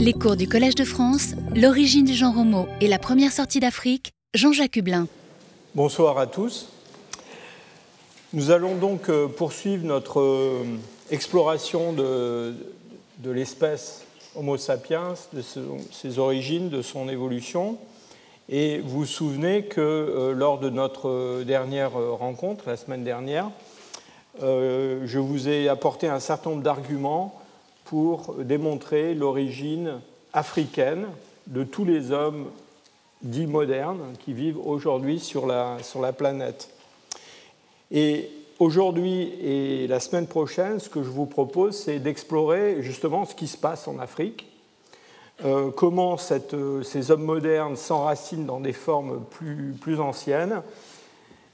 Les cours du Collège de France, l'origine du genre homo et la première sortie d'Afrique, Jean-Jacques Hublin. Bonsoir à tous. Nous allons donc euh, poursuivre notre euh, exploration de, l'espèce Homo sapiens, de ses origines, de son évolution. Et vous vous souvenez que euh, lors de notre dernière rencontre, la semaine dernière, je vous ai apporté un certain nombre d'arguments pour démontrer l'origine africaine de tous les hommes dits modernes qui vivent aujourd'hui sur la, planète. Et aujourd'hui et la semaine prochaine, ce que je vous propose, c'est d'explorer justement ce qui se passe en Afrique, euh, comment cette, ces hommes modernes s'enracinent dans des formes plus anciennes,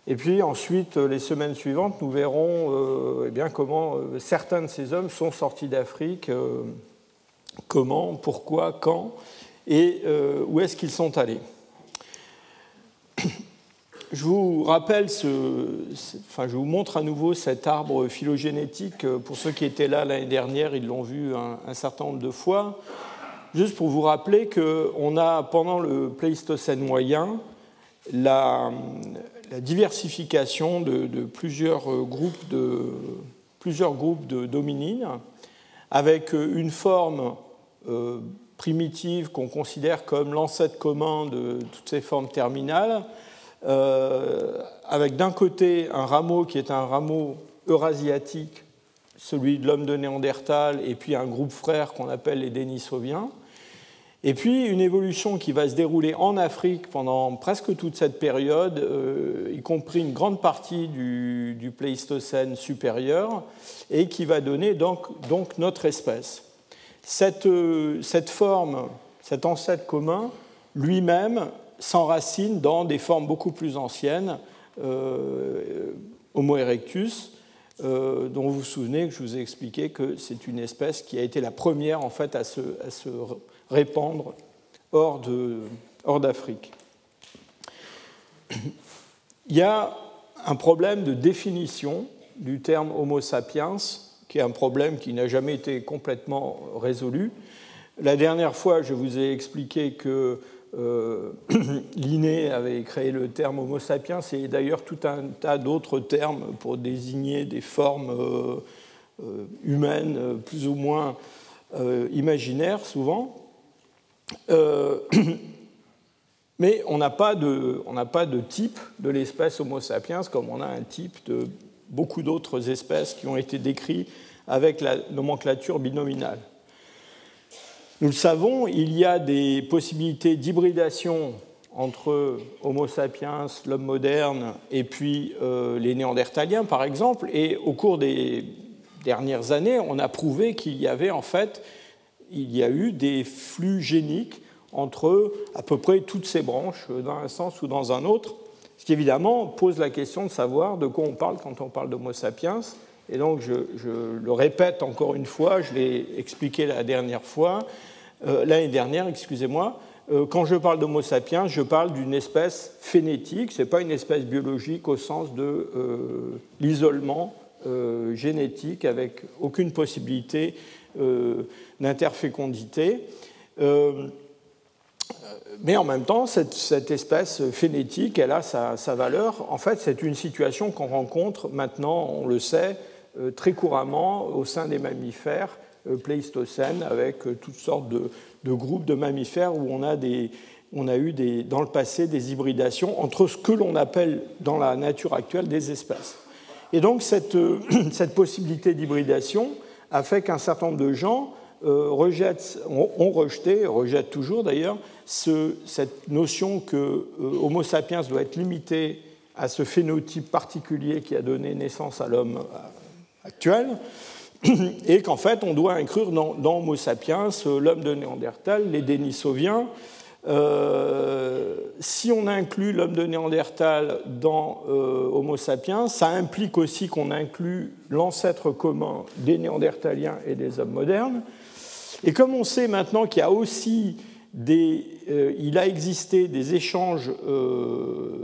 et puis ensuite, les semaines suivantes, nous verrons euh, eh bien, comment euh, certains de ces hommes sont sortis d'Afrique, euh, comment, pourquoi, quand, et où est-ce qu'ils sont allés. Je vous rappelle, ce, enfin, je vous montre à nouveau cet arbre phylogénétique. Pour ceux qui étaient là l'année dernière, ils l'ont vu un, un, certain nombre de fois. Juste pour vous rappeler qu'on a, pendant le Pléistocène moyen, la, la diversification de, plusieurs euh, groupes de, plusieurs groupes de dominines, avec euh, une forme euh, primitive qu'on considère comme l'ancêtre commun de toutes ces formes terminales, avec d'un côté un rameau qui est un rameau eurasiatique, celui de l'homme de Néandertal, et puis un groupe frère qu'on appelle les Denisoviens, et puis une évolution qui va se dérouler en Afrique pendant presque toute cette période, euh, y compris une grande partie du, Pléistocène supérieur, et qui va donner donc, notre espèce. Cette, euh, cette, forme, cet ancêtre commun, lui-même s'enracine dans des formes beaucoup plus anciennes, euh, Homo erectus, dont vous vous souvenez que je vous ai expliqué que c'est une espèce qui a été la première en fait à se répandre hors d'Afrique. Hors Il y a un problème de définition du terme Homo sapiens, qui est un problème qui n'a jamais été complètement résolu. La dernière fois, je vous ai expliqué que euh, Linné avait créé le terme Homo sapiens et d'ailleurs tout un tas d'autres termes pour désigner des formes euh, euh, humaines plus ou moins imaginaires souvent. Euh, mais on n'a pas, de type de l'espèce Homo sapiens comme on a un type de beaucoup d'autres espèces qui ont été décrites avec la nomenclature binominale. Nous le savons, il y a des possibilités d'hybridation entre Homo sapiens, l'homme moderne, et puis euh, les Néandertaliens, par exemple. Et au cours des dernières années, on a prouvé qu'il y avait en fait il y a eu des flux géniques entre à peu près toutes ces branches, dans un sens ou dans un autre, ce qui évidemment pose la question de savoir de quoi on parle quand on parle d'Homo sapiens. Et donc je, le répète encore une fois, je l'ai expliqué la dernière fois, euh, l'année dernière, excusez-moi, euh, quand je parle d'Homo sapiens, je parle d'une espèce phénétique, ce n'est pas une espèce biologique au sens de euh, l'isolement génétique avec aucune possibilité d'interfécondité. Euh, mais en même temps, cette, espèce phénétique, elle a sa, valeur. En fait, c'est une situation qu'on rencontre maintenant, on le sait, euh, très couramment au sein des mammifères euh, pléistocènes, avec toutes sortes de, groupes de mammifères où on a, eu dans le passé des hybridations entre ce que l'on appelle dans la nature actuelle des espèces. Et donc, cette possibilité d'hybridation a fait qu'un certain nombre de gens euh, rejette, ont rejeté, rejettent toujours d'ailleurs, cette notion que euh, Homo sapiens doit être limité à ce phénotype particulier qui a donné naissance à l'homme euh, actuel, et qu'en fait on doit inclure dans, Homo sapiens l'homme de Néandertal, les Denisoviens. Si on inclut l'homme de Néandertal dans Homo sapiens, ça implique aussi qu'on inclut l'ancêtre commun des Néandertaliens et des hommes modernes. Et comme on sait maintenant qu'il y a aussi des il a existé des échanges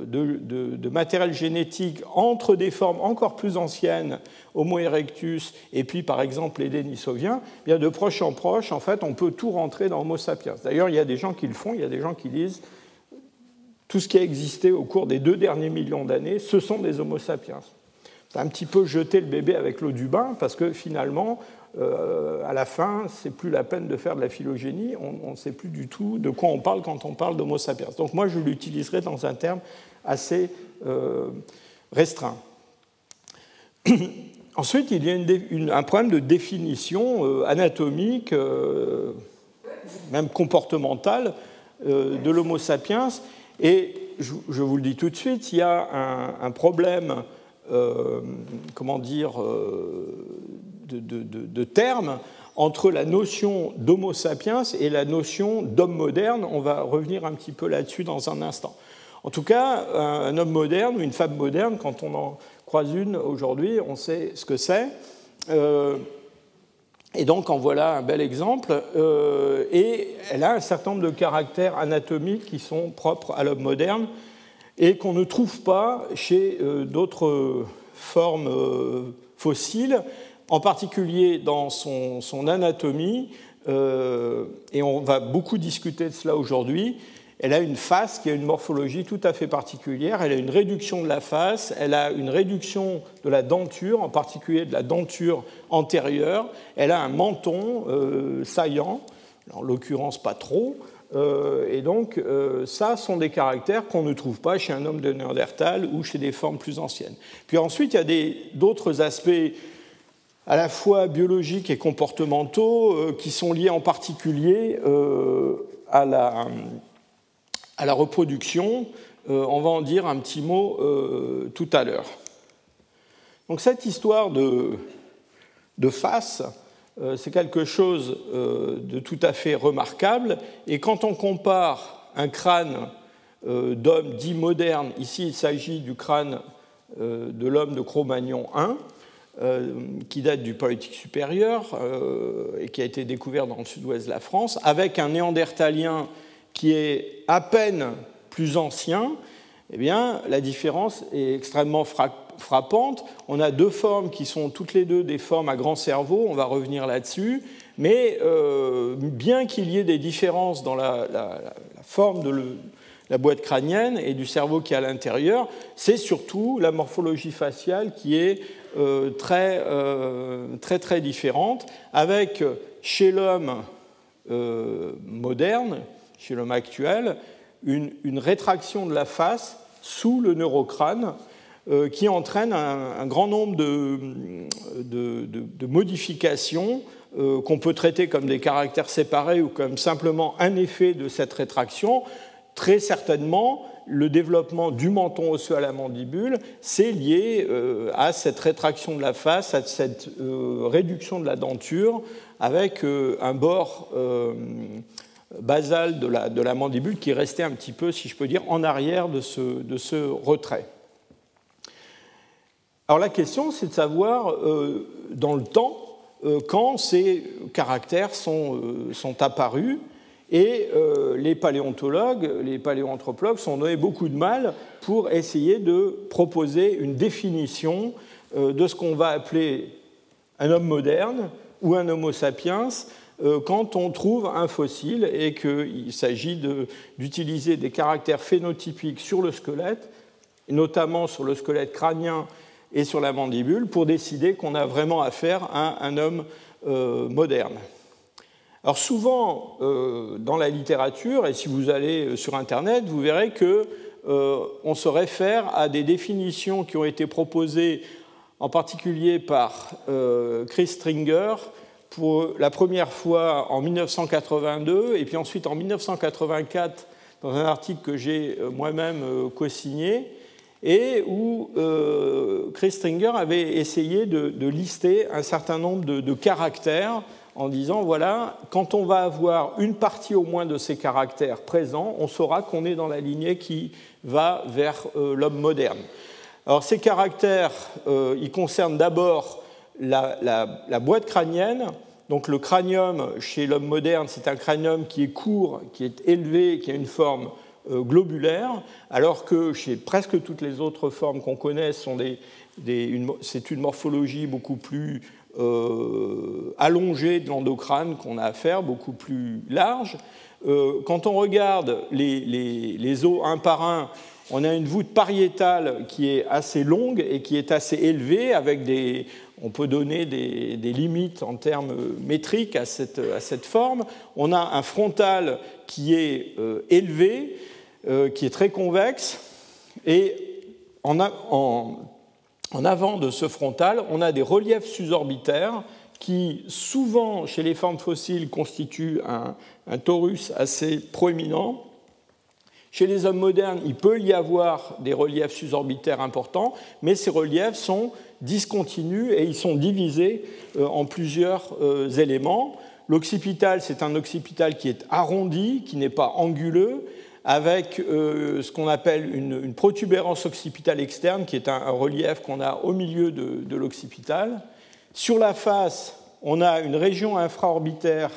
de, matériel génétique entre des formes encore plus anciennes, Homo erectus, et puis par exemple les Denisoviens, bien de proche en proche, en fait, on peut tout rentrer dans Homo sapiens. D'ailleurs, il y a des gens qui le font, il y a des gens qui disent tout ce qui a existé au cours des deux derniers millions d'années, ce sont des Homo sapiens. C'est un petit peu jeter le bébé avec l'eau du bain, parce que finalement, euh, à la fin, c'est plus la peine de faire de la phylogénie, on ne sait plus du tout de quoi on parle quand on parle d'Homo sapiens. Donc moi, je l'utiliserai dans un terme assez euh, restreint. Ensuite, il y a un problème de définition euh, anatomique, même comportementale, de l'Homo sapiens et je, vous le dis tout de suite, il y a un, problème, comment dire, de, termes entre la notion d'Homo sapiens et la notion d'homme moderne. On va revenir un petit peu là-dessus dans un instant. En tout cas, un, homme moderne ou une femme moderne, quand on en croise une aujourd'hui, on sait ce que c'est. Euh, et donc en voilà un bel exemple. Euh, et elle a un certain nombre de caractères anatomiques qui sont propres à l'homme moderne et qu'on ne trouve pas chez euh, d'autres formes fossiles, en particulier dans son, anatomie. et on va beaucoup discuter de cela aujourd'hui elle a une face qui a une morphologie tout à fait particulière. Elle a une réduction de la face, elle a une réduction de la denture, en particulier de la denture antérieure. Elle a un menton euh, saillant, en l'occurrence pas trop. Euh, et donc, euh, ça sont des caractères qu'on ne trouve pas chez un homme de Néandertal ou chez des formes plus anciennes. Puis ensuite, il y a d'autres aspects à la fois biologiques et comportementaux qui sont liés en particulier à la à la reproduction. Euh, on va en dire un petit mot euh, tout à l'heure. Donc cette histoire de, de face, euh, c'est quelque chose de tout à fait remarquable. Et quand on compare un crâne d'homme dit moderne, ici il s'agit du crâne de l'homme de Cro-Magnon 1, qui date du Paléolithique supérieur et qui a été découvert dans le sud-ouest de la France, avec un néandertalien qui est à peine plus ancien, eh bien, la différence est extrêmement frappante. On a deux formes qui sont toutes les deux des formes à grand cerveau, on va revenir là-dessus, mais euh, bien qu'il y ait des différences dans la, forme de la boîte crânienne et du cerveau qui est à l'intérieur, c'est surtout la morphologie faciale qui est euh, très, euh, très, très différente, avec chez l'homme moderne, chez l'homme actuel, une, rétraction de la face sous le neurocrâne euh, qui entraîne un, grand nombre de, modifications euh, qu'on peut traiter comme des caractères séparés ou comme simplement un effet de cette rétraction. Très certainement, le développement du menton osseux à la mandibule, c'est lié euh, à cette rétraction de la face, à cette réduction de la denture, avec un bord basale de la, de la, mandibule qui restait un petit peu, si je peux dire, en arrière de ce, de ce retrait. Alors la question, c'est de savoir euh, dans le temps euh, quand ces caractères sont, euh, sont apparus. Et les paléontologues, les paléoanthropologues sont donné beaucoup de mal pour essayer de proposer une définition de ce qu'on va appeler un homme moderne ou un homo sapiens euh, quand on trouve un fossile et qu'il s'agit d'utiliser des caractères phénotypiques sur le squelette, notamment sur le squelette crânien et sur la mandibule, pour décider qu'on a vraiment affaire à un homme euh, moderne. Alors souvent, euh, dans la littérature, et si vous allez sur Internet, vous verrez que on se réfère à des définitions qui ont été proposées en particulier par Chris Stringer pour la première fois en 1982 et puis ensuite en 1984 dans un article que j'ai euh, moi-même euh, co-signé et où euh, Chris Stringer avait essayé de, lister un certain nombre de, caractères en disant voilà, quand on va avoir une partie au moins de ces caractères présents, on saura qu'on est dans la lignée qui va vers l'homme moderne. Alors ces caractères, ils concernent d'abord la, boîte crânienne, Donc le cranium chez l'homme moderne, c'est un cranium qui est court, qui est élevé, qui a une forme euh, globulaire, alors que chez presque toutes les autres formes qu'on connaît, c'est une morphologie beaucoup plus euh, allongée de l'endocrâne qu'on a à faire, beaucoup plus large. Euh, quand on regarde les, os un par un, on a une voûte pariétale qui est assez longue et qui est assez élevée, avec des, on peut donner des, limites en termes métriques à cette, à cette, forme. On a un frontal qui est euh, élevé, qui est très convexe, et en, en, en avant de ce frontal, on a des reliefs suborbitaires qui, souvent, chez les formes fossiles, constituent un, torus assez proéminent. Chez les hommes modernes, il peut y avoir des reliefs suborbitaires importants, mais ces reliefs sont discontinus et ils sont divisés euh, en plusieurs euh, éléments. L'occipital, c'est un occipital qui est arrondi, qui n'est pas anguleux, avec euh, ce qu'on appelle une, protubérance occipitale externe, qui est un, relief qu'on a au milieu de, l'occipital. Sur la face, on a une région infraorbitaire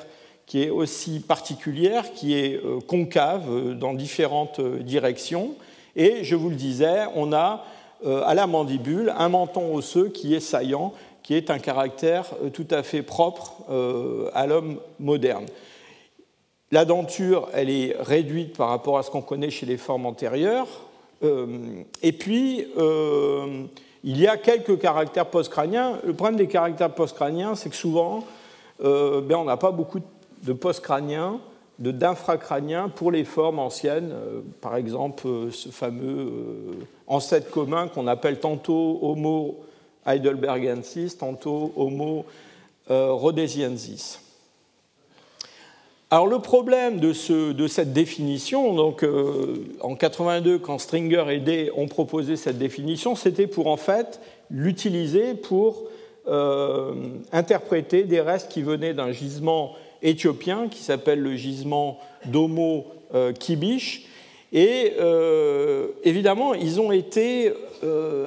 qui est aussi particulière, qui est euh, concave euh, dans différentes directions. Et je vous le disais, on a à la mandibule un menton osseux qui est saillant, qui est un caractère tout à fait propre à l'homme moderne. La denture, elle est réduite par rapport à ce qu'on connaît chez les formes antérieures. Euh, et puis, euh, il y a quelques caractères postcrâniens. Le problème des caractères postcrâniens, c'est que souvent, euh, ben, on n'a pas beaucoup de postcrâniens, de d'infracrâniens pour les formes anciennes. par exemple, ce fameux ancêtre commun qu'on appelle tantôt Homo heidelbergensis, tantôt Homo rhodesiensis. Alors le problème de, cette définition, euh, en 82 quand Stringer et Day ont proposé cette définition, c'était pour en fait l'utiliser pour euh, interpréter des restes qui venaient d'un gisement éthiopien qui s'appelle le gisement d'Homo euh, Kibish. Et évidemment, ils ont été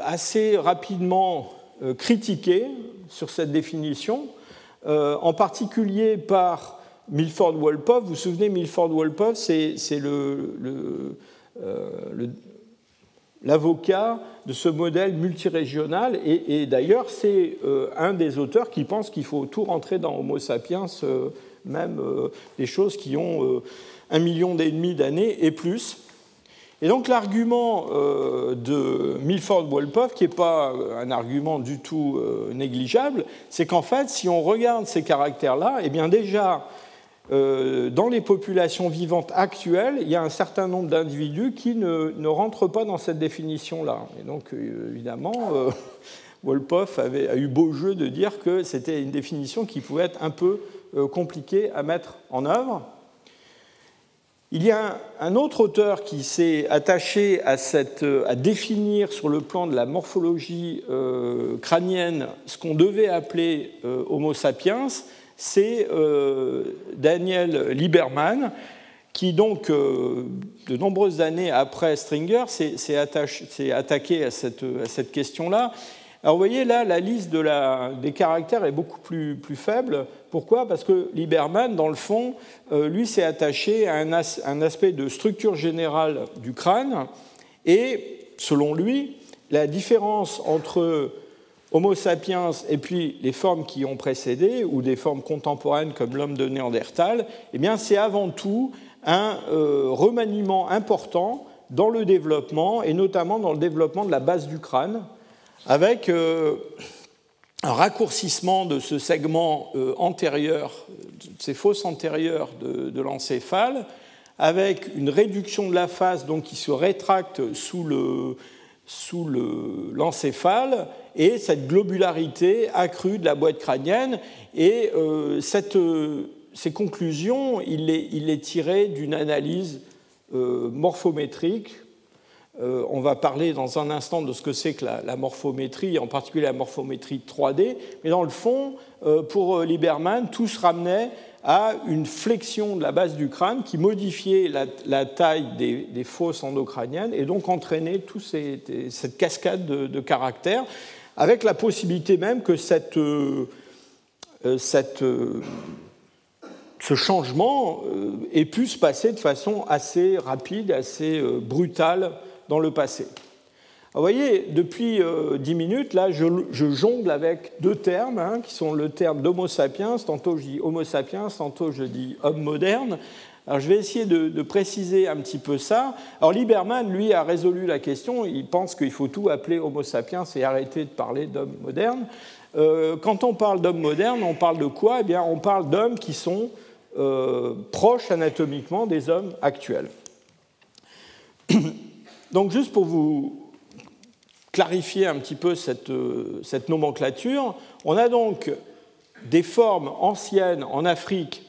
assez rapidement critiqués sur cette définition, en particulier par Milford Wolpoff, vous vous souvenez, Milford Wolpoff, c'est euh, l'avocat de ce modèle multirégional, et, d'ailleurs, c'est euh, un des auteurs qui pense qu'il faut tout rentrer dans Homo sapiens, euh, même des choses qui ont un million et demi d'années et plus. Et donc l'argument de Milford Wolpoff, qui n'est pas un argument du tout négligeable, c'est qu'en fait, si on regarde ces caractères-là, eh bien déjà, euh, dans les populations vivantes actuelles, il y a un certain nombre d'individus qui ne, rentrent pas dans cette définition-là. Et donc, euh, évidemment, euh, Wolpoff a eu beau jeu de dire que c'était une définition qui pouvait être un peu compliquée à mettre en œuvre. Il y a un, autre auteur qui s'est attaché à, définir sur le plan de la morphologie crânienne ce qu'on devait appeler Homo sapiens, c'est euh, Daniel Lieberman, qui donc, euh, de nombreuses années après Stringer, s'est attaqué à cette, question-là. Alors vous voyez là, la liste des caractères est beaucoup plus, faible. Pourquoi? Parce que Lieberman, dans le fond, euh, lui s'est attaché à un, un, aspect de structure générale du crâne. Et selon lui, la différence entre Homo sapiens et puis les formes qui ont précédé, ou des formes contemporaines comme l'homme de Néandertal, eh c'est avant tout un euh, remaniement important dans le développement, et notamment dans le développement de la base du crâne, avec euh, un raccourcissement de ce segment euh, antérieur, de ces fosses antérieures de, l'encéphale, avec une réduction de la face donc, qui se rétracte sous le, sous l'encéphale et cette globularité accrue de la boîte crânienne. Et euh, cette, euh, ces conclusions, il les, il d'une analyse euh, on va parler dans un instant de ce que c'est que la, morphométrie, en particulier la morphométrie 3D. Mais dans le fond, pour Lieberman, tout se ramenait à une flexion de la base du crâne qui modifiait la, taille des, fosses endocrâniennes et donc entraînait toute cette cascade de, caractères, avec la possibilité même que euh, cette, ce changement ait pu se passer de façon assez rapide, assez brutale dans le passé. Vous voyez, depuis dix minutes, là, je, jongle avec deux termes, hein, qui sont le terme d'Homo sapiens, tantôt je dis Homo sapiens, tantôt je dis homme moderne. Alors je vais essayer de, préciser un petit peu ça. Alors Lieberman, lui, a résolu la question. Il pense qu'il faut tout appeler Homo sapiens et arrêter de parler d'homme moderne. Euh, quand on parle d'homme moderne, on parle de quoi? Eh bien, on parle d'hommes qui sont euh, proches anatomiquement des hommes actuels. Donc, juste pour vous clarifier un petit peu cette, euh, cette nomenclature, on a donc des formes anciennes en Afrique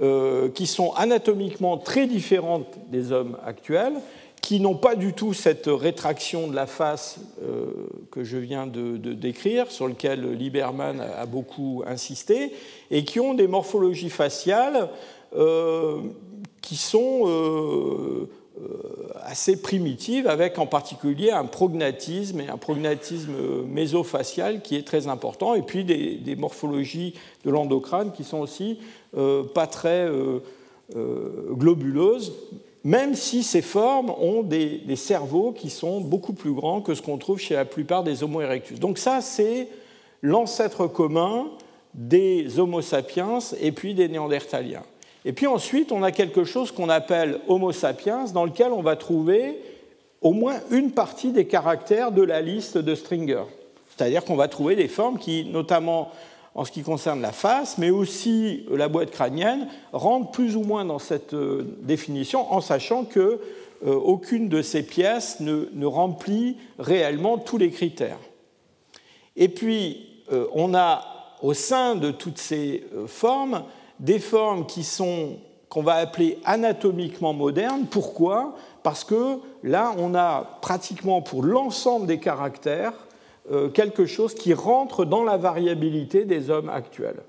euh, qui sont anatomiquement très différentes des hommes actuels, qui n'ont pas du tout cette rétraction de la face euh, que je viens de, décrire, sur lequel Lieberman a beaucoup insisté, et qui ont des morphologies faciales qui sont assez primitives, avec en particulier un prognatisme et un prognatisme mésofacial qui est très important, et puis des, des morphologies de l'endocrâne qui sont aussi euh, pas très euh, euh, globuleuses, même si ces formes ont des, cerveaux qui sont beaucoup plus grands que ce qu'on trouve chez la plupart des Homo erectus. Donc ça, c'est l'ancêtre commun des Homo sapiens et puis des Néandertaliens. Et puis ensuite, on a quelque chose qu'on appelle Homo sapiens, dans lequel on va trouver au moins une partie des caractères de la liste de Stringer. C'est-à-dire qu'on va trouver des formes qui, notamment en ce qui concerne la face, mais aussi la boîte crânienne, rentrent plus ou moins dans cette euh, définition en sachant que euh, aucune de ces pièces ne, remplit réellement tous les critères. Et puis, euh, on a au sein de toutes ces formes des formes qui sont qu'on va appeler anatomiquement modernes. Pourquoi? Parce que là, on a pratiquement pour l'ensemble des caractères euh, quelque chose qui rentre dans la variabilité des hommes actuels.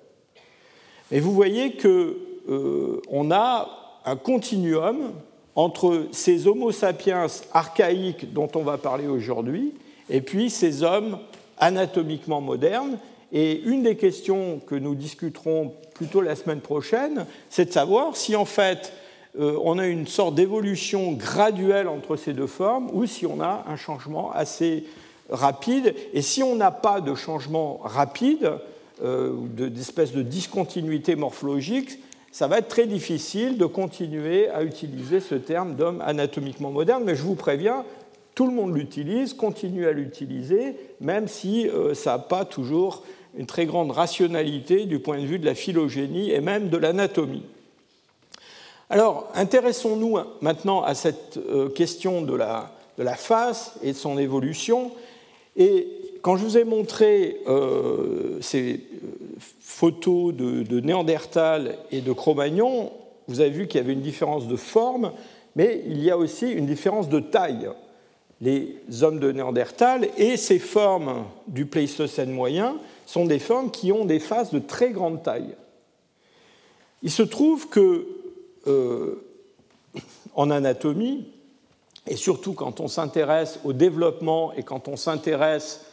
Et vous voyez qu'on euh, a un continuum entre ces Homo sapiens archaïques dont on va parler aujourd'hui et puis ces hommes anatomiquement modernes. Et une des questions que nous discuterons plutôt la semaine prochaine, c'est de savoir si en fait euh, on a une sorte d'évolution graduelle entre ces deux formes ou si on a un changement assez rapide. Et si on n'a pas de changement rapide, euh, d'espèce de discontinuité morphologique, ça va être très difficile de continuer à utiliser ce terme d'homme anatomiquement moderne. Mais je vous préviens, tout le monde l'utilise, continue à l'utiliser, même si euh, ça n'a pas toujours une très grande rationalité du point de vue de la phylogénie et même de l'anatomie. Alors, intéressons-nous maintenant à cette euh, question de la, de face et de son évolution. Et quand je vous ai montré euh, ces euh, photos de, Néandertal et de Cro-Magnon, vous avez vu qu'il y avait une différence de forme, mais il y a aussi une différence de taille. Les hommes de Néandertal et ces formes du Pléistocène moyen sont des formes qui ont des faces de très grande taille. Il se trouve que euh, en anatomie, et surtout quand on s'intéresse au développement et quand on s'intéresse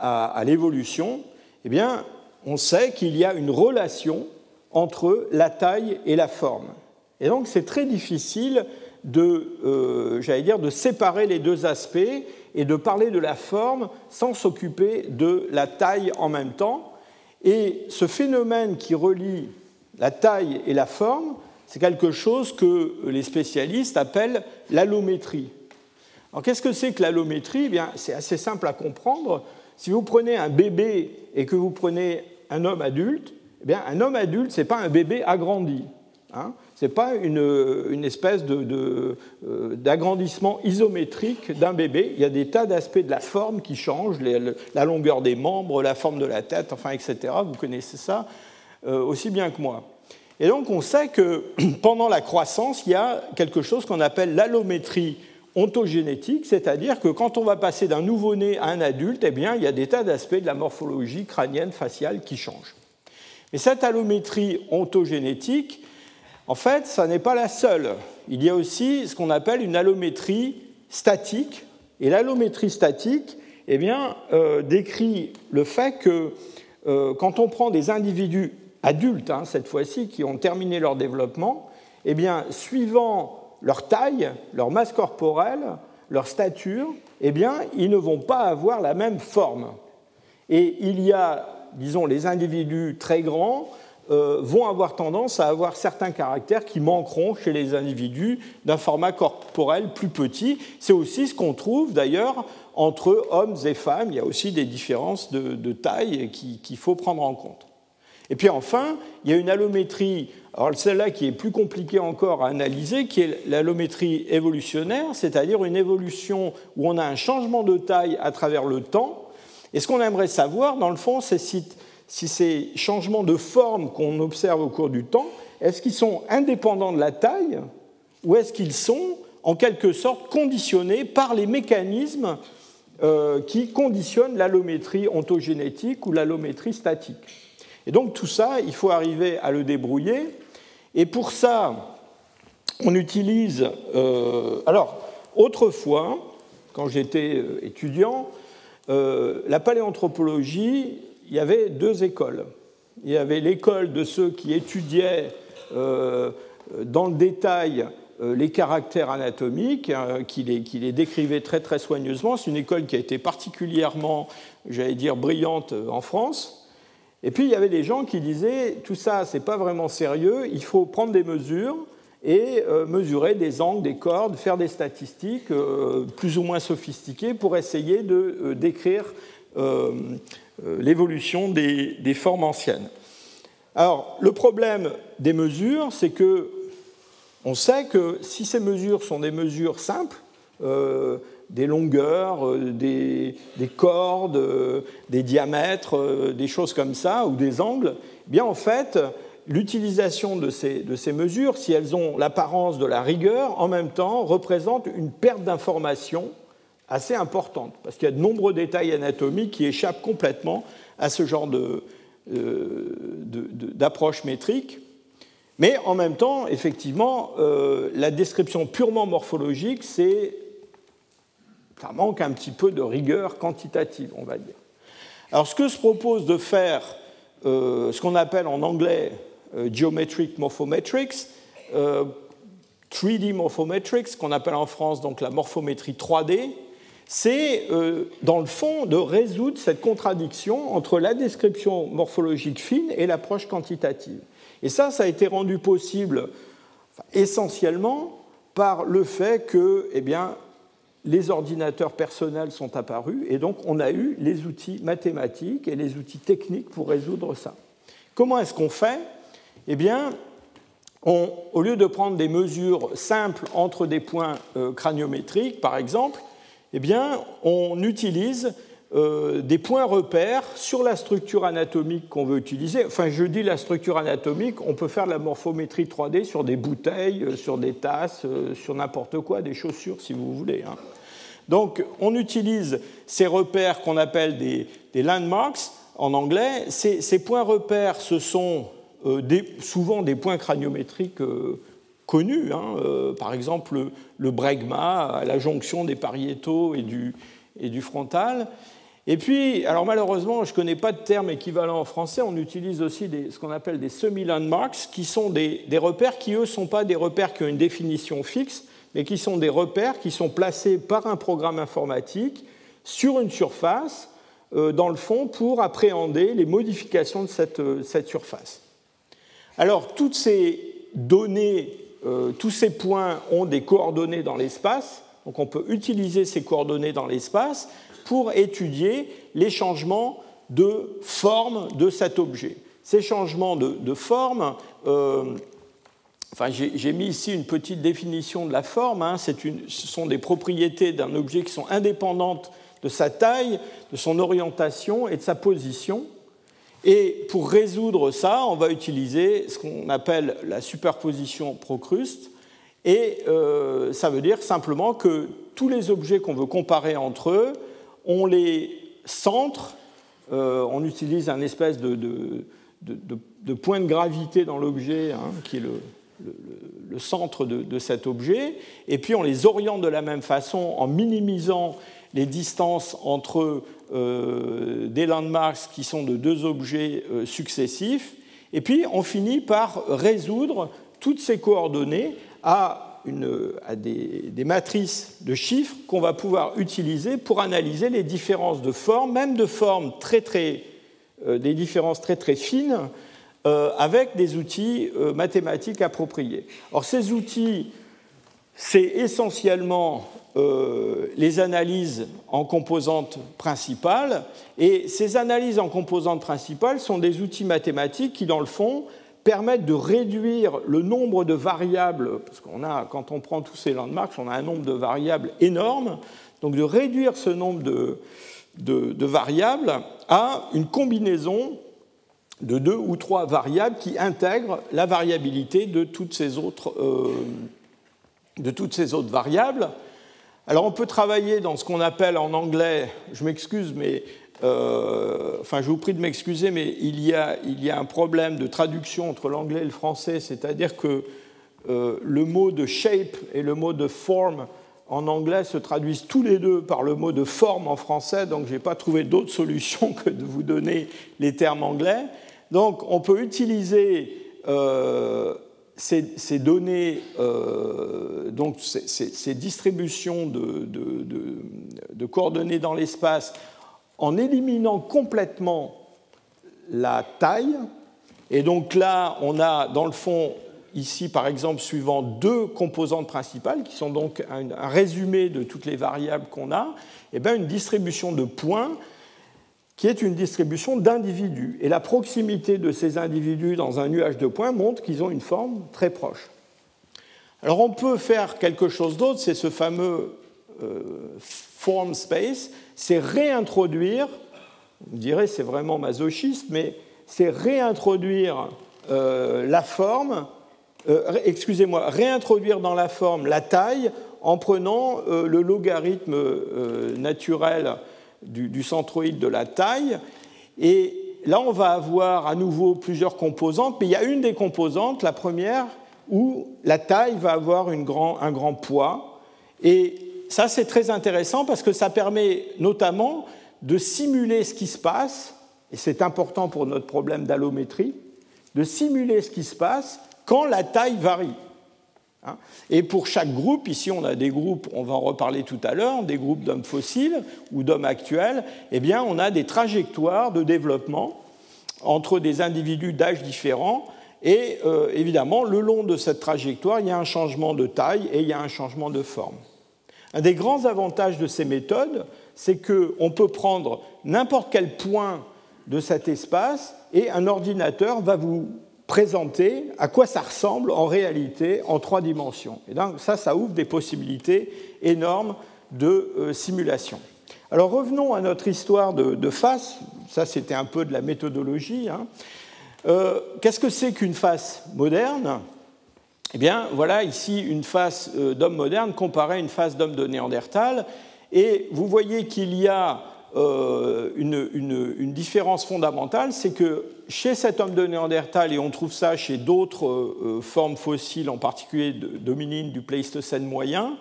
à, l'évolution, eh bien, on sait qu'il y a une relation entre la taille et la forme. Et donc, c'est très difficile de, euh, séparer les deux aspects et de parler de la forme sans s'occuper de la taille en même temps. Et ce phénomène qui relie la taille et la forme, c'est quelque chose que les spécialistes appellent l'allométrie. Alors qu'est-ce que c'est que l'allométrie? Eh C'est assez simple à comprendre. Si vous prenez un bébé et que vous prenez un homme adulte, eh bien, un homme adulte, ce n'est pas un bébé agrandi. Hein ce n'est pas une, espèce euh, d'agrandissement isométrique d'un bébé. Il y a des tas d'aspects de la forme qui changent, la longueur des membres, la forme de la tête, enfin, etc. Vous connaissez ça euh, aussi bien que moi. Et donc on sait que pendant la croissance, il y a quelque chose qu'on appelle l'allométrie ontogénétique, c'est-à-dire que quand on va passer d'un nouveau-né à un adulte, eh bien, il y a des tas d'aspects de la morphologie crânienne, faciale qui changent. Mais cette allométrie ontogénétique, en fait, ça n'est pas la seule. Il y a aussi ce qu'on appelle une allométrie statique. Et l'allométrie statique eh bien, euh, décrit le fait que quand on prend des individus adultes, hein, cette fois-ci, qui ont terminé leur développement, eh bien, suivant leur taille, leur masse corporelle, leur stature, eh bien, ils ne vont pas avoir la même forme. Et il y a, disons, les individus très grands euh, vont avoir tendance à avoir certains caractères qui manqueront chez les individus d'un format corporel plus petit. C'est aussi ce qu'on trouve d'ailleurs entre hommes et femmes. Il y a aussi des différences de, taille qu'il faut prendre en compte. Et puis enfin, il y a une allométrie, alors celle-là qui est plus compliquée encore à analyser, qui est l'allométrie évolutionnaire, c'est-à-dire une évolution où on a un changement de taille à travers le temps. Et ce qu'on aimerait savoir, dans le fond, c'est si, ces changements de forme qu'on observe au cours du temps, est-ce qu'ils sont indépendants de la taille ou est-ce qu'ils sont en quelque sorte conditionnés par les mécanismes euh, qui conditionnent l'allométrie ontogénétique ou l'allométrie statique? Et donc tout ça, il faut arriver à le débrouiller. Et pour ça, on utilise... Euh, alors, autrefois, quand j'étais euh, étudiant, la paléanthropologie, il y avait deux écoles. Il y avait l'école de ceux qui étudiaient dans le détail les caractères anatomiques, hein, qui, les, décrivaient très très soigneusement. C'est une école qui a été particulièrement, j'allais dire, brillante en France. Et puis il y avait des gens qui disaient tout ça, c'est pas vraiment sérieux, il faut prendre des mesures et euh, mesurer des angles, des cordes, faire des statistiques euh, plus ou moins sophistiquées pour essayer de euh, décrire l'évolution des, formes anciennes. Alors le problème des mesures, c'est que on sait que si ces mesures sont des mesures simples, des longueurs, euh, des, cordes, euh, des diamètres, euh, des choses comme ça, ou des angles, eh bien en fait, l'utilisation de ces, de ces, mesures, si elles ont l'apparence de la rigueur, en même temps représente une perte d'information assez importante, parce qu'il y a de nombreux détails anatomiques qui échappent complètement à ce genre d'approche de, métrique. Mais en même temps, effectivement, la description purement morphologique, c'est ça manque un petit peu de rigueur quantitative, on va dire. Alors ce que se propose de faire euh, ce qu'on appelle en anglais euh, Geometric Morphometrics, 3D euh, Morphometrics, qu'on appelle en France donc la morphométrie 3D, c'est dans le fond de résoudre cette contradiction entre la description morphologique fine et l'approche quantitative. Et ça, ça a été rendu possible essentiellement par le fait que, eh bien, les ordinateurs personnels sont apparus et donc on a eu les outils mathématiques et les outils techniques pour résoudre ça. Comment est-ce qu'on fait? Eh bien, au lieu de prendre des mesures simples entre des points euh, craniométriques, par exemple, eh bien, on utilise euh, des points repères sur la structure anatomique qu'on veut utiliser. Enfin, je dis la structure anatomique, on peut faire de la morphométrie 3D sur des bouteilles, euh, sur des tasses, sur n'importe quoi, des chaussures si vous voulez. Hein. Donc on utilise ces repères qu'on appelle des, landmarks en anglais. Ces, points repères, ce sont euh, souvent des points craniométriques euh, connus, hein. euh, par exemple le, bregma la jonction des pariétaux et du, frontal. Et puis, alors malheureusement, je ne connais pas de terme équivalent en français, on utilise aussi ce qu'on appelle des semi-landmarks, qui sont des, des repères qui, eux, ne sont pas des repères qui ont une définition fixe, mais qui sont des repères qui sont placés par un programme informatique sur une surface, euh, dans le fond, pour appréhender les modifications de cette, euh, surface. Alors, toutes ces données, euh, tous ces points ont des coordonnées dans l'espace, donc on peut utiliser ces coordonnées dans l'espace pour étudier les changements de forme de cet objet. Ces changements de, forme, Enfin, j'ai mis ici une petite définition de la forme. Hein. Une, ce sont des propriétés d'un objet qui sont indépendantes de sa taille, de son orientation et de sa position. Et pour résoudre ça, on va utiliser ce qu'on appelle la superposition procruste. Et euh, ça veut dire simplement que tous les objets qu'on veut comparer entre eux, on les centre, euh, on utilise un espèce de, point de gravité dans l'objet, hein, qui est le, centre de, cet objet, et puis on les oriente de la même façon en minimisant les distances entre euh, des landmarks qui sont de deux objets euh, successifs, et puis on finit par résoudre toutes ces coordonnées à, des, matrices de chiffres qu'on va pouvoir utiliser pour analyser les différences de forme, même de formes très très, euh, des différences très très fines, avec des outils mathématiques appropriés. Or, ces outils, c'est essentiellement euh, les analyses en composantes principales, et ces analyses en composantes principales sont des outils mathématiques qui, dans le fond, permettent de réduire le nombre de variables, parce qu'on a, quand on prend tous ces landmarks, on a un nombre de variables énorme, donc de réduire ce nombre de, variables à une combinaison de deux ou trois variables qui intègrent la variabilité de toutes ces autres, euh, de toutes ces autres variables. Alors on peut travailler dans ce qu'on appelle en anglais, je m'excuse, mais euh, enfin je vous prie de m'excuser, mais il y, a, il y, a, un problème de traduction entre l'anglais et le français, c'est-à-dire que euh, le mot de shape et le mot de form en anglais se traduisent tous les deux par le mot de forme en français, donc je n'ai pas trouvé d'autre solution que de vous donner les termes anglais. Donc on peut utiliser euh, ces, données, euh, donc ces, distributions de, coordonnées dans l'espace en éliminant complètement la taille. Et donc là, on a dans le fond, ici par exemple, suivant deux composantes principales, qui sont donc un, résumé de toutes les variables qu'on a, et eh bien une distribution de points qui est une distribution d'individus. Et la proximité de ces individus dans un nuage de points montre qu'ils ont une forme très proche. Alors on peut faire quelque chose d'autre, c'est ce fameux euh, form space, c'est réintroduire, on dirait c'est vraiment masochiste, mais c'est réintroduire euh, la forme, euh, excusez-moi, réintroduire dans la forme la taille en prenant le logarithme naturel du, centroïde de la taille. Et là, on va avoir à nouveau plusieurs composantes, mais il y a une des composantes, la première, où la taille va avoir un grand poids. Et ça, c'est très intéressant parce que ça permet notamment de simuler ce qui se passe, et c'est important pour notre problème d'allométrie, de simuler ce qui se passe quand la taille varie. Hein. Et pour chaque groupe, ici on a des groupes, on va en reparler tout à l'heure, des groupes d'hommes fossiles ou d'hommes actuels, eh bien on a des trajectoires de développement entre des individus d'âge différents. Et euh, évidemment, le long de cette trajectoire, il y a un changement de taille et il y a un changement de forme. Un des grands avantages de ces méthodes, c'est qu'on peut prendre n'importe quel point de cet espace et un ordinateur va vous présenter à quoi ça ressemble en réalité en trois dimensions. Et donc ça, ça ouvre des possibilités énormes de euh, simulation. Alors revenons à notre histoire de, face. Ça, c'était un peu de la méthodologie. Hein. Euh, qu'est-ce que c'est qu'une face moderne? Eh bien, voilà ici une face euh, d'homme moderne comparée à une face d'homme de Néandertal. Et vous voyez qu'il y a euh, une, différence fondamentale, c'est que chez cet homme de Néandertal, et on trouve ça chez d'autres euh, formes fossiles, en particulier dominines du Pléistocène moyen,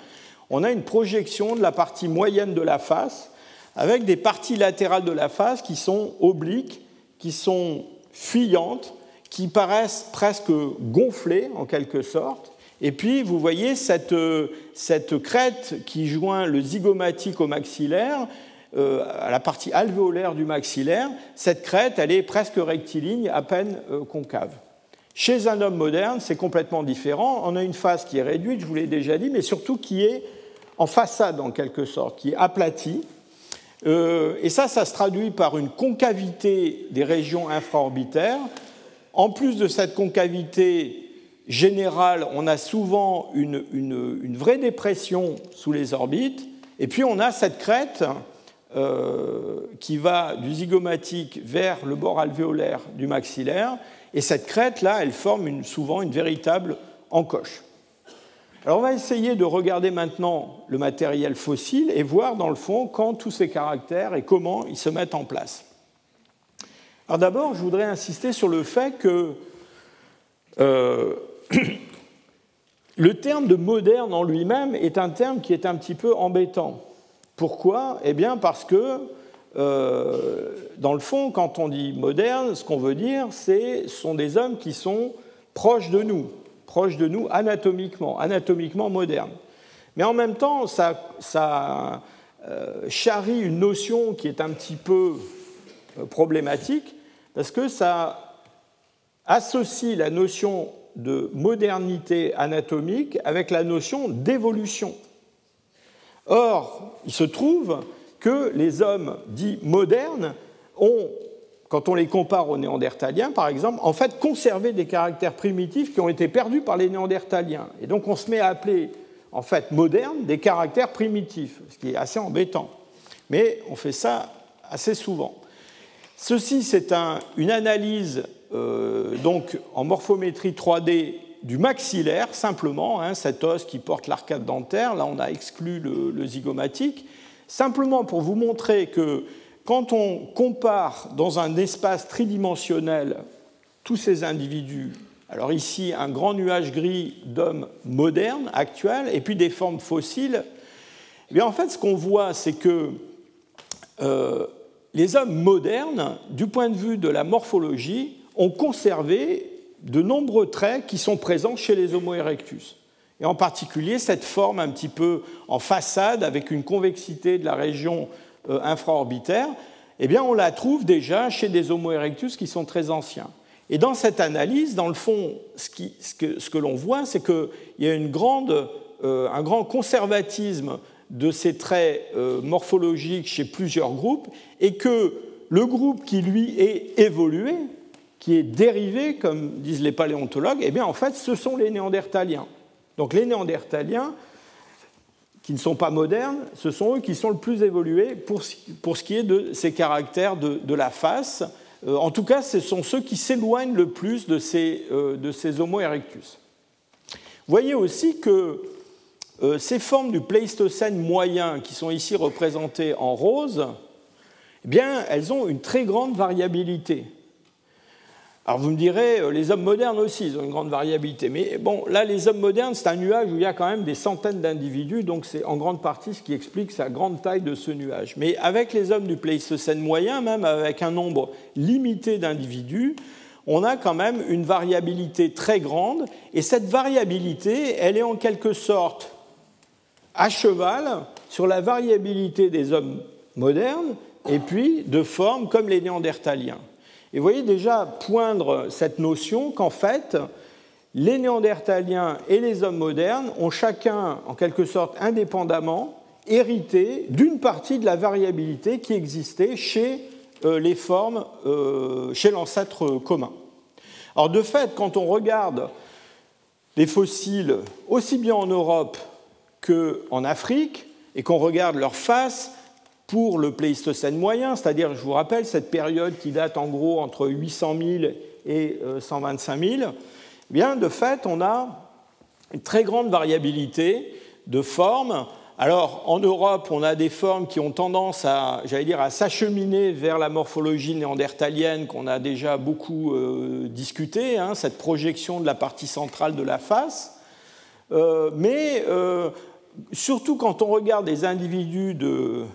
on a une projection de la partie moyenne de la face avec des parties latérales de la face qui sont obliques, qui sont fuyantes, qui paraissent presque gonflées en quelque sorte. Et puis, vous voyez cette, cette crête qui joint le zygomatique au maxillaire, euh, à la partie alvéolaire du maxillaire, cette crête, elle est presque rectiligne, à peine euh, concave. Chez un homme moderne, c'est complètement différent. On a une face qui est réduite, je vous l'ai déjà dit, mais surtout qui est en façade en quelque sorte, qui est aplatie. Euh, et ça, ça se traduit par une concavité des régions infraorbitaires. En plus de cette concavité générale, on a souvent une, vraie dépression sous les orbites. Et puis on a cette crête qui va du zygomatique vers le bord alvéolaire du maxillaire. Et cette crête-là, elle forme souvent une véritable encoche. Alors on va essayer de regarder maintenant le matériel fossile et voir dans le fond quand tous ces caractères et comment ils se mettent en place. Alors d'abord, je voudrais insister sur le fait que euh, le terme de moderne en lui-même est un terme qui est un petit peu embêtant. Pourquoi? Eh bien parce que, euh, dans le fond, quand on dit moderne, ce qu'on veut dire, c'est ce sont des hommes qui sont proches de nous, proches de nous anatomiquement, anatomiquement modernes. Mais en même temps, ça, euh, charrie une notion qui est un petit peu euh, problématique, parce que ça associe la notion de modernité anatomique avec la notion d'évolution. Or, il se trouve que les hommes dits modernes ont, quand on les compare aux néandertaliens par exemple, en fait conservé des caractères primitifs qui ont été perdus par les néandertaliens. Et donc on se met à appeler en fait modernes des caractères primitifs, ce qui est assez embêtant. Mais on fait ça assez souvent. Ceci, c'est une analyse euh, donc en morphométrie 3D du maxillaire, simplement, hein, cet os qui porte l'arcade dentaire, là on a exclu le, zygomatique, simplement pour vous montrer que quand on compare dans un espace tridimensionnel tous ces individus, alors ici un grand nuage gris d'hommes modernes, actuels, et puis des formes fossiles, eh bien en fait ce qu'on voit c'est que euh, les hommes modernes, du point de vue de la morphologie, ont conservé de nombreux traits qui sont présents chez les Homo erectus. Et en particulier cette forme un petit peu en façade avec une convexité de la région euh, infraorbitaire, eh bien on la trouve déjà chez des Homo erectus qui sont très anciens. Et dans cette analyse, dans le fond, ce, que, l'on voit, c'est qu'il y a une grande, euh, un grand conservatisme de ces traits euh, morphologiques chez plusieurs groupes, et que le groupe qui, lui, est évolué, qui est dérivé, comme disent les paléontologues, eh bien, en fait, ce sont les néandertaliens. Donc les néandertaliens, qui ne sont pas modernes, ce sont eux qui sont le plus évolués pour, ce qui est de ces caractères de, la face. Euh, en tout cas, ce sont ceux qui s'éloignent le plus de ces, euh, de ces Homo erectus. Voyez aussi que euh, ces formes du Pléistocène moyen, qui sont ici représentées en rose, eh bien, elles ont une très grande variabilité. Alors vous me direz, euh, les hommes modernes aussi, ils ont une grande variabilité. Mais bon, là, les hommes modernes, c'est un nuage où il y a quand même des centaines d'individus, donc c'est en grande partie ce qui explique sa grande taille de ce nuage. Mais avec les hommes du Pléistocène moyen, même avec un nombre limité d'individus, on a quand même une variabilité très grande. Et cette variabilité, elle est en quelque sorte à cheval sur la variabilité des hommes modernes et puis de formes comme les néandertaliens. Et vous voyez déjà poindre cette notion qu'en fait, les néandertaliens et les hommes modernes ont chacun, en quelque sorte indépendamment, hérité d'une partie de la variabilité qui existait chez euh, les formes, euh, chez l'ancêtre commun. Alors de fait, quand on regarde les fossiles, aussi bien en Europe qu'en Afrique, et qu'on regarde leur face, pour le Pléistocène moyen, c'est-à-dire, je vous rappelle, cette période qui date en gros entre 800 000 et 125 euh, 000, eh bien, de fait, on a une très grande variabilité de formes. Alors, en Europe, on a des formes qui ont tendance à, j'allais dire, à s'acheminer vers la morphologie néandertalienne qu'on a déjà beaucoup euh, discuté, hein, cette projection de la partie centrale de la face. Euh, mais surtout quand on regarde des individus de,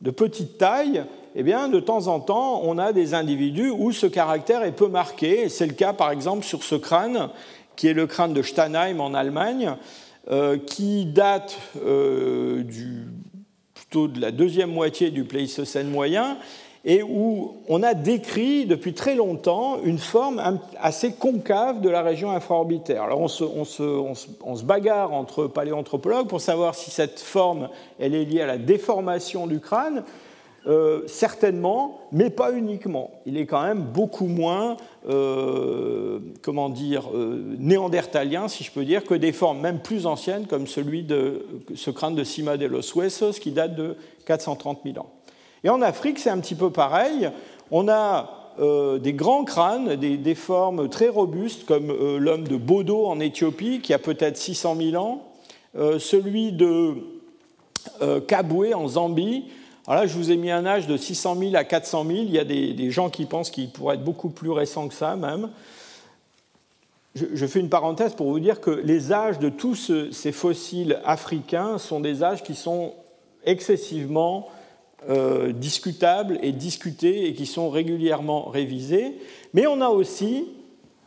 de petite taille, eh de temps en temps, on a des individus où ce caractère est peu marqué. C'est le cas, par exemple, sur ce crâne, qui est le crâne de Steinheim en Allemagne, euh, qui date euh, plutôt de la deuxième moitié du Pléistocène moyen, et où on a décrit depuis très longtemps une forme assez concave de la région infraorbitaire. Alors on se, bagarre entre paléanthropologues pour savoir si cette forme elle est liée à la déformation du crâne. Euh, certainement, mais pas uniquement. Il est quand même beaucoup moins, euh, comment dire, euh, néandertalien, si je peux dire, que des formes même plus anciennes, comme celui de ce crâne de Cima de los Huesos, qui date de 430 000 ans. Et en Afrique, c'est un petit peu pareil. On a euh, des grands crânes, des, formes très robustes, comme euh, l'homme de Bodo en Éthiopie, qui a peut-être 600 000 ans, euh, celui de Kabwe en Zambie. Alors là, je vous ai mis un âge de 600 000 à 400 000. Il y a des, des gens qui pensent qu'il pourrait être beaucoup plus récent que ça, même. je, fais une parenthèse pour vous dire que les âges de tous ces fossiles africains sont des âges qui sont excessivement euh, discutables et discutés et qui sont régulièrement révisés. Mais on a aussi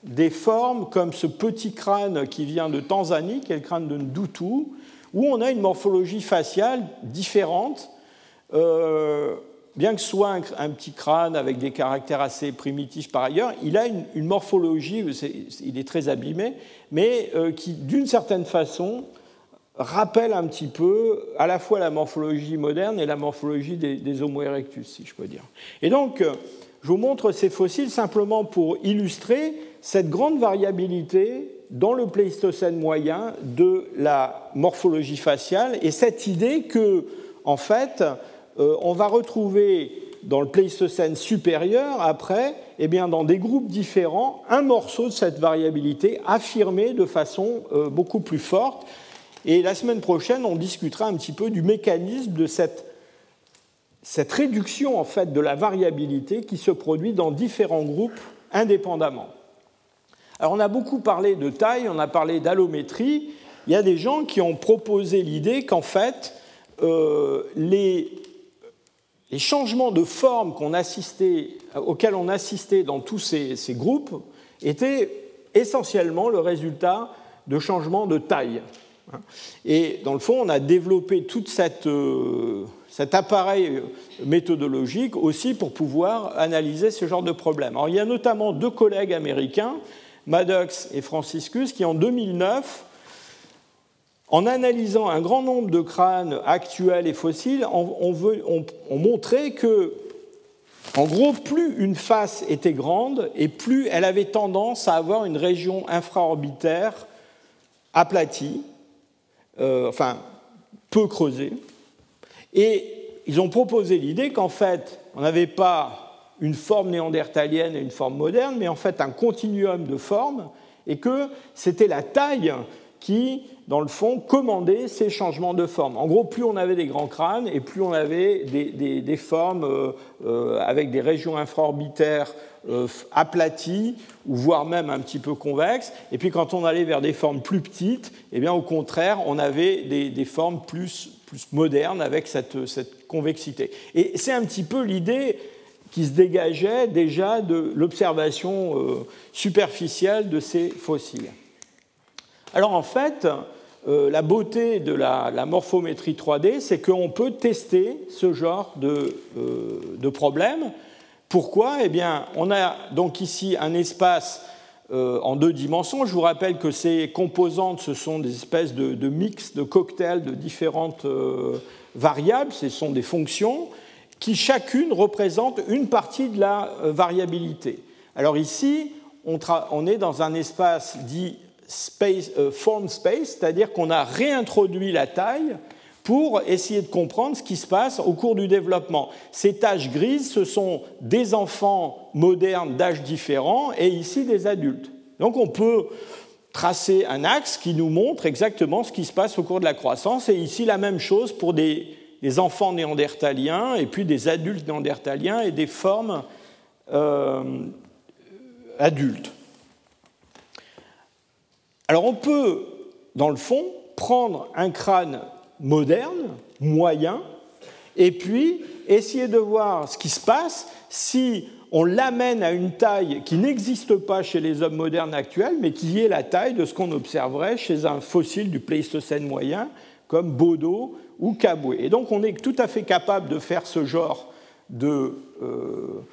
des formes comme ce petit crâne qui vient de Tanzanie, qui est le crâne de Ndutu, où on a une morphologie faciale différente. Euh, bien que soit un, petit crâne avec des caractères assez primitifs par ailleurs, il a une, morphologie, il est très abîmé, mais euh, qui, d'une certaine façon, rappelle un petit peu à la fois la morphologie moderne et la morphologie des, Homo erectus, si je peux dire. Et donc, euh, je vous montre ces fossiles simplement pour illustrer cette grande variabilité dans le Pléistocène moyen de la morphologie faciale et cette idée que, en fait, euh, on va retrouver dans le Pléistocène supérieur, après, eh bien, dans des groupes différents, un morceau de cette variabilité affirmé de façon euh, beaucoup plus forte. Et la semaine prochaine, on discutera un petit peu du mécanisme de cette, cette réduction en fait, de la variabilité qui se produit dans différents groupes indépendamment. Alors on a beaucoup parlé de taille, on a parlé d'allométrie. Il y a des gens qui ont proposé l'idée qu'en fait, euh, les les changements de forme auxquels on assistait dans tous ces, groupes étaient essentiellement le résultat de changements de taille. Et dans le fond, on a développé tout euh, cet appareil méthodologique aussi pour pouvoir analyser ce genre de problème. Alors, il y a notamment deux collègues américains, Maddox et Franciscus, qui en 2009 en analysant un grand nombre de crânes actuels et fossiles, on, veut, montrait que, en gros, plus une face était grande et plus elle avait tendance à avoir une région infraorbitaire aplatie, euh, enfin peu creusée. Et ils ont proposé l'idée qu'en fait, on n'avait pas une forme néandertalienne et une forme moderne, mais en fait un continuum de formes, et que c'était la taille qui dans le fond, commander ces changements de forme. En gros, plus on avait des grands crânes et plus on avait des, formes euh, euh, avec des régions infraorbitaires euh, aplaties, ou voire même un petit peu convexes. Et puis quand on allait vers des formes plus petites, eh bien, au contraire, on avait des, formes plus, plus, modernes avec cette, cette convexité. Et c'est un petit peu l'idée qui se dégageait déjà de l'observation superficielle de ces fossiles. Alors en fait, euh, la beauté de la, morphométrie 3D, c'est qu'on peut tester ce genre de, euh, problème. Pourquoi? Eh on a donc ici un espace euh, en deux dimensions. Je vous rappelle que ces composantes, ce sont des espèces de, de mix, de cocktails de différentes variables, ce sont des fonctions qui chacune représente une partie de la variabilité. Alors ici, on est dans un espace dit euh, form space, c'est-à-dire qu'on a réintroduit la taille pour essayer de comprendre ce qui se passe au cours du développement. Ces taches grises, ce sont des enfants modernes d'âge différents et ici des adultes. Donc on peut tracer un axe qui nous montre exactement ce qui se passe au cours de la croissance et ici la même chose pour des, enfants néandertaliens et puis des adultes néandertaliens et des formes euh, adultes. Alors on peut, dans le fond, prendre un crâne moderne, moyen, et puis essayer de voir ce qui se passe si on l'amène à une taille qui n'existe pas chez les hommes modernes actuels, mais qui est la taille de ce qu'on observerait chez un fossile du Pléistocène moyen, comme Bodo ou Kabwe. Et donc on est tout à fait capable de faire ce genre de euh,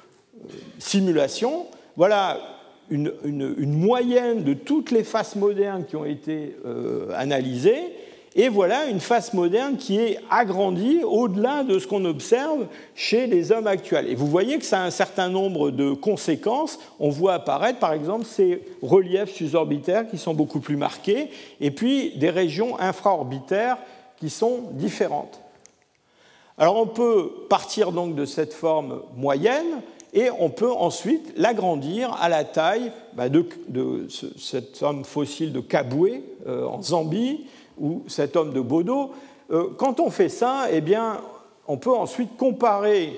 simulation. Voilà une, moyenne de toutes les faces modernes qui ont été euh, analysées, et voilà une face moderne qui est agrandie au-delà de ce qu'on observe chez les hommes actuels. Et vous voyez que ça a un certain nombre de conséquences. On voit apparaître, par exemple, ces reliefs susorbitaires qui sont beaucoup plus marqués, et puis des régions infraorbitaires qui sont différentes. Alors on peut partir donc de cette forme moyenne et on peut ensuite l'agrandir à la taille bah, de, cet homme fossile de Kabwe euh, en Zambie ou cet homme de Bodo. Euh, quand on fait ça, eh bien, on peut ensuite comparer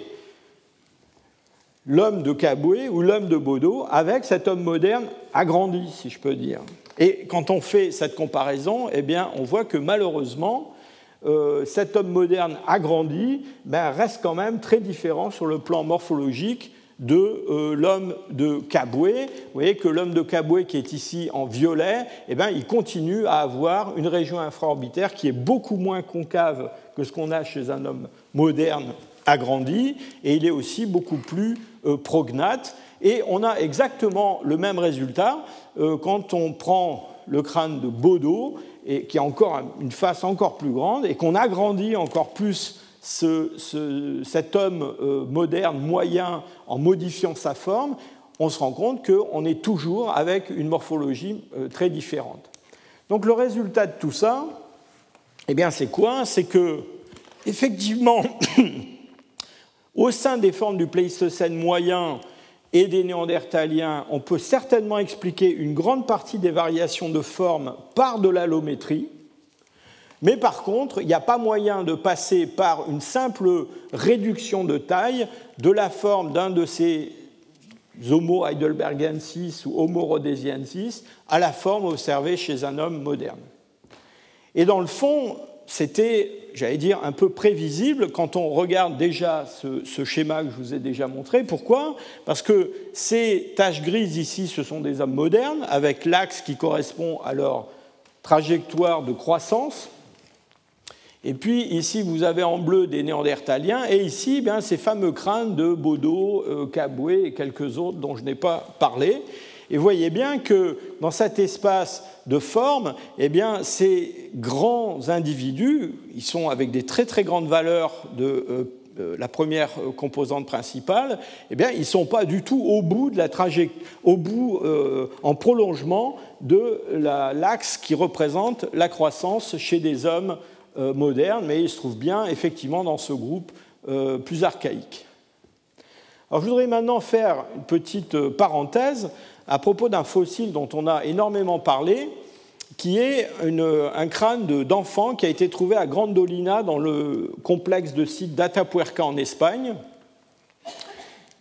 l'homme de Caboué ou l'homme de Bodo avec cet homme moderne agrandi, si je peux dire. Et quand on fait cette comparaison, eh bien, on voit que malheureusement, euh, cet homme moderne agrandi ben, reste quand même très différent sur le plan morphologique de euh, l'homme de Caboué. Vous voyez que l'homme de Caboué, qui est ici en violet, eh bien, il continue à avoir une région infraorbitaire qui est beaucoup moins concave que ce qu'on a chez un homme moderne agrandi, et il est aussi beaucoup plus euh, prognate. Et on a exactement le même résultat euh, quand on prend le crâne de Bodo, et, qui a encore une face encore plus grande, et qu'on agrandit encore plus cet homme euh, moderne moyen en modifiant sa forme, on se rend compte qu'on est toujours avec une morphologie très différente. Donc le résultat de tout ça, eh bien c'est quoi? C'est que effectivement Au sein des formes du Pléistocène moyen et des néandertaliens, on peut certainement expliquer une grande partie des variations de forme par de l'allométrie. Mais par contre, il n'y a pas moyen de passer par une simple réduction de taille de la forme d'un de ces Homo heidelbergensis ou Homo rhodesiensis à la forme observée chez un homme moderne. Et dans le fond, c'était, j'allais dire, un peu prévisible quand on regarde déjà ce, schéma que je vous ai déjà montré. Pourquoi? Parce que ces taches grises ici, ce sont des hommes modernes, avec l'axe qui correspond à leur trajectoire de croissance. Et puis ici, vous avez en bleu des néandertaliens, et ici, eh ces fameux crânes de Bodo, euh, et quelques autres dont je n'ai pas parlé. Et vous voyez bien que dans cet espace de forme, eh bien, ces grands individus, ils sont avec des très très grandes valeurs de euh, euh, la première composante principale, eh bien, ils ne sont pas du tout au bout de la trajectoire, au bout, euh, en prolongement de l'axe qui représente la croissance chez des hommes modernes, mais ils se trouvent bien effectivement dans ce groupe plus archaïque. Alors, je voudrais maintenant faire une petite parenthèse à propos d'un fossile dont on a énormément parlé, qui est un crâne d'enfant qui a été trouvé à Grandolina dans le complexe de site d'Atapuerca en Espagne.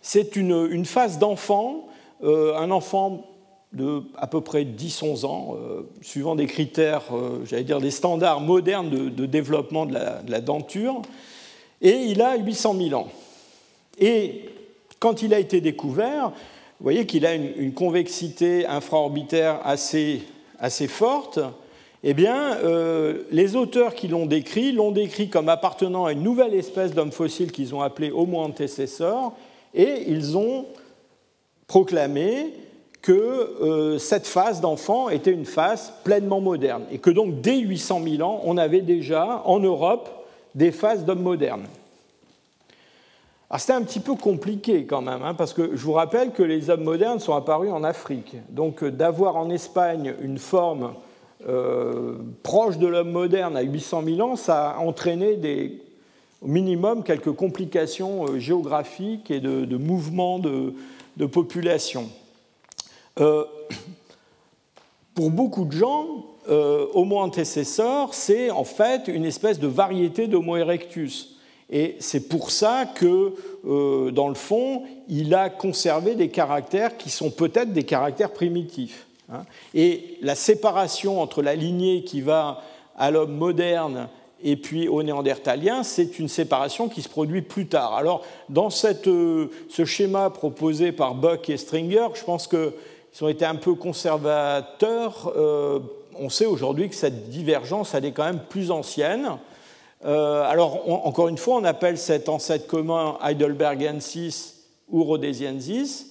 C'est une, une, phase d'enfant, euh, un enfant de à peu près 10-11 ans, euh, suivant des critères, euh, j'allais dire des standards modernes de, développement de la, de la, denture, et il a 800 000 ans. Et quand il a été découvert, vous voyez qu'il a une, convexité infraorbitaire assez, assez forte. Eh bien, euh, les auteurs qui l'ont décrit l'ont décrit comme appartenant à une nouvelle espèce d'homme fossile qu'ils ont appelé Homo antecessor, et ils ont proclamé que euh, cette phase d'enfant était une phase pleinement moderne, et que donc dès 800 000 ans, on avait déjà en Europe des phases d'hommes modernes. Alors c'était un petit peu compliqué quand même, hein, parce que je vous rappelle que les hommes modernes sont apparus en Afrique. Donc euh, d'avoir en Espagne une forme euh, proche de l'homme moderne à 800 000 ans, ça a entraîné au minimum quelques complications géographiques et de, mouvements de, population. pour beaucoup de gens, Homo antecessor, c'est en fait une espèce de variété d'Homo erectus. Et c'est pour ça que, euh, dans le fond, il a conservé des caractères qui sont peut-être des caractères primitifs. Hein. Et la séparation entre la lignée qui va à l'homme moderne et puis au néandertalien, c'est une séparation qui se produit plus tard. Alors, dans cette, euh, ce schéma proposé par Buck et Stringer, je pense qu'ils ont été un peu conservateurs. Euh, on sait aujourd'hui que cette divergence, elle est quand même plus ancienne. Euh, alors, encore une fois, on appelle cet ancêtre commun Heidelbergensis ou Rhodesiensis,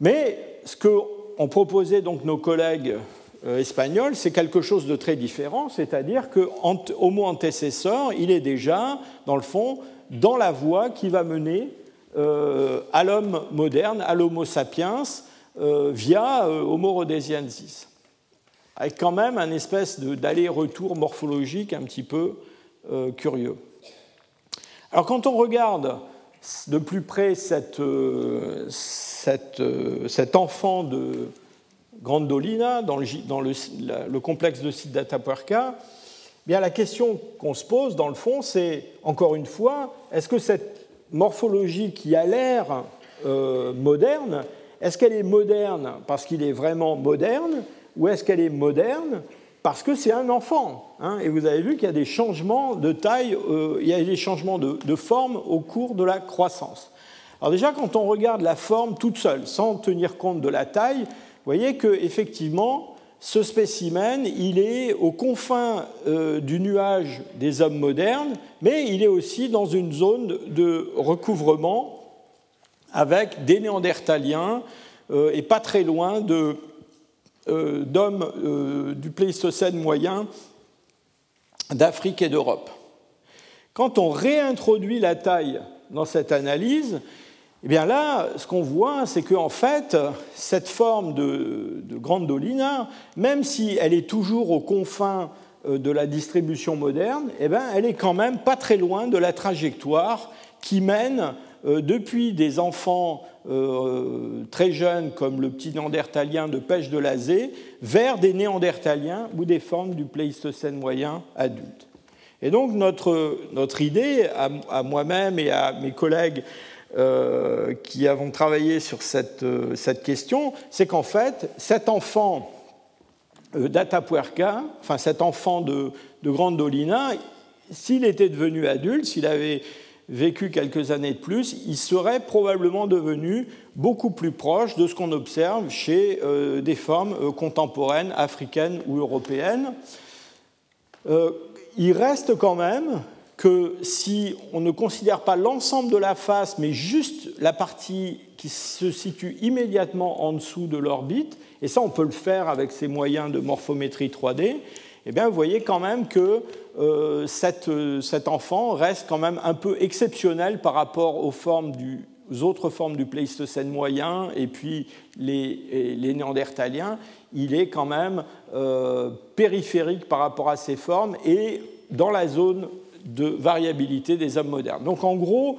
mais ce qu'ont proposé donc nos collègues euh, espagnols, c'est quelque chose de très différent, c'est-à-dire que Homo antecessor, il est déjà, dans le fond, dans la voie qui va mener à l'homme moderne, à l'Homo sapiens, via Homo rhodesiensis, avec quand même un espèce d'aller-retour morphologique un petit peu euh, curieux. Alors quand on regarde de plus près cette, euh, euh, cet enfant de Grandolina dans le, dans le, complexe de site d'Atapuerca, eh la question qu'on se pose dans le fond, c'est encore une fois, est-ce que cette morphologie qui a l'air moderne, est-ce qu'elle est moderne parce qu'il est vraiment moderne ou est-ce qu'elle est moderne parce que c'est un enfant hein? Et vous avez vu qu'il y a des changements de taille, euh, il y a des changements de, forme au cours de la croissance. Alors déjà, quand on regarde la forme toute seule, sans tenir compte de la taille, vous voyez qu'effectivement, ce spécimen, il est aux confins euh, du nuage des hommes modernes, mais il est aussi dans une zone de recouvrement avec des néandertaliens euh, et pas très loin euh, d'hommes euh, du Pléistocène moyen d'Afrique et d'Europe. Quand on réintroduit la taille dans cette analyse, eh bien là, ce qu'on voit, c'est qu'en fait, cette forme de, de grande dolina, même si elle est toujours aux confins de la distribution moderne, eh bien, elle est quand même pas très loin de la trajectoire qui mène depuis des enfants euh, très jeunes comme le petit néandertalien de pêche de Lazé vers des néandertaliens ou des formes du Pléistocène moyen adulte. Et donc notre, notre idée, à, moi-même et à mes collègues euh, qui avons travaillé sur cette, cette question, c'est qu'en fait, cet enfant d'Atapuerca, enfin cet enfant de Grande Dolina, s'il était devenu adulte, s'il avait vécu quelques années de plus, il serait probablement devenu beaucoup plus proche de ce qu'on observe chez euh, des formes euh, contemporaines africaines ou européennes. Euh, il reste quand même que si on ne considère pas l'ensemble de la face, mais juste la partie qui se situe immédiatement en dessous de l'orbite, et ça on peut le faire avec ces moyens de morphométrie 3D, eh bien, vous voyez quand même que euh, euh, cet enfant reste quand même un peu exceptionnel par rapport aux, autres formes du Pléistocène moyen et puis les, les Néandertaliens. Il est quand même euh, périphérique par rapport à ces formes et dans la zone de variabilité des hommes modernes. Donc en gros,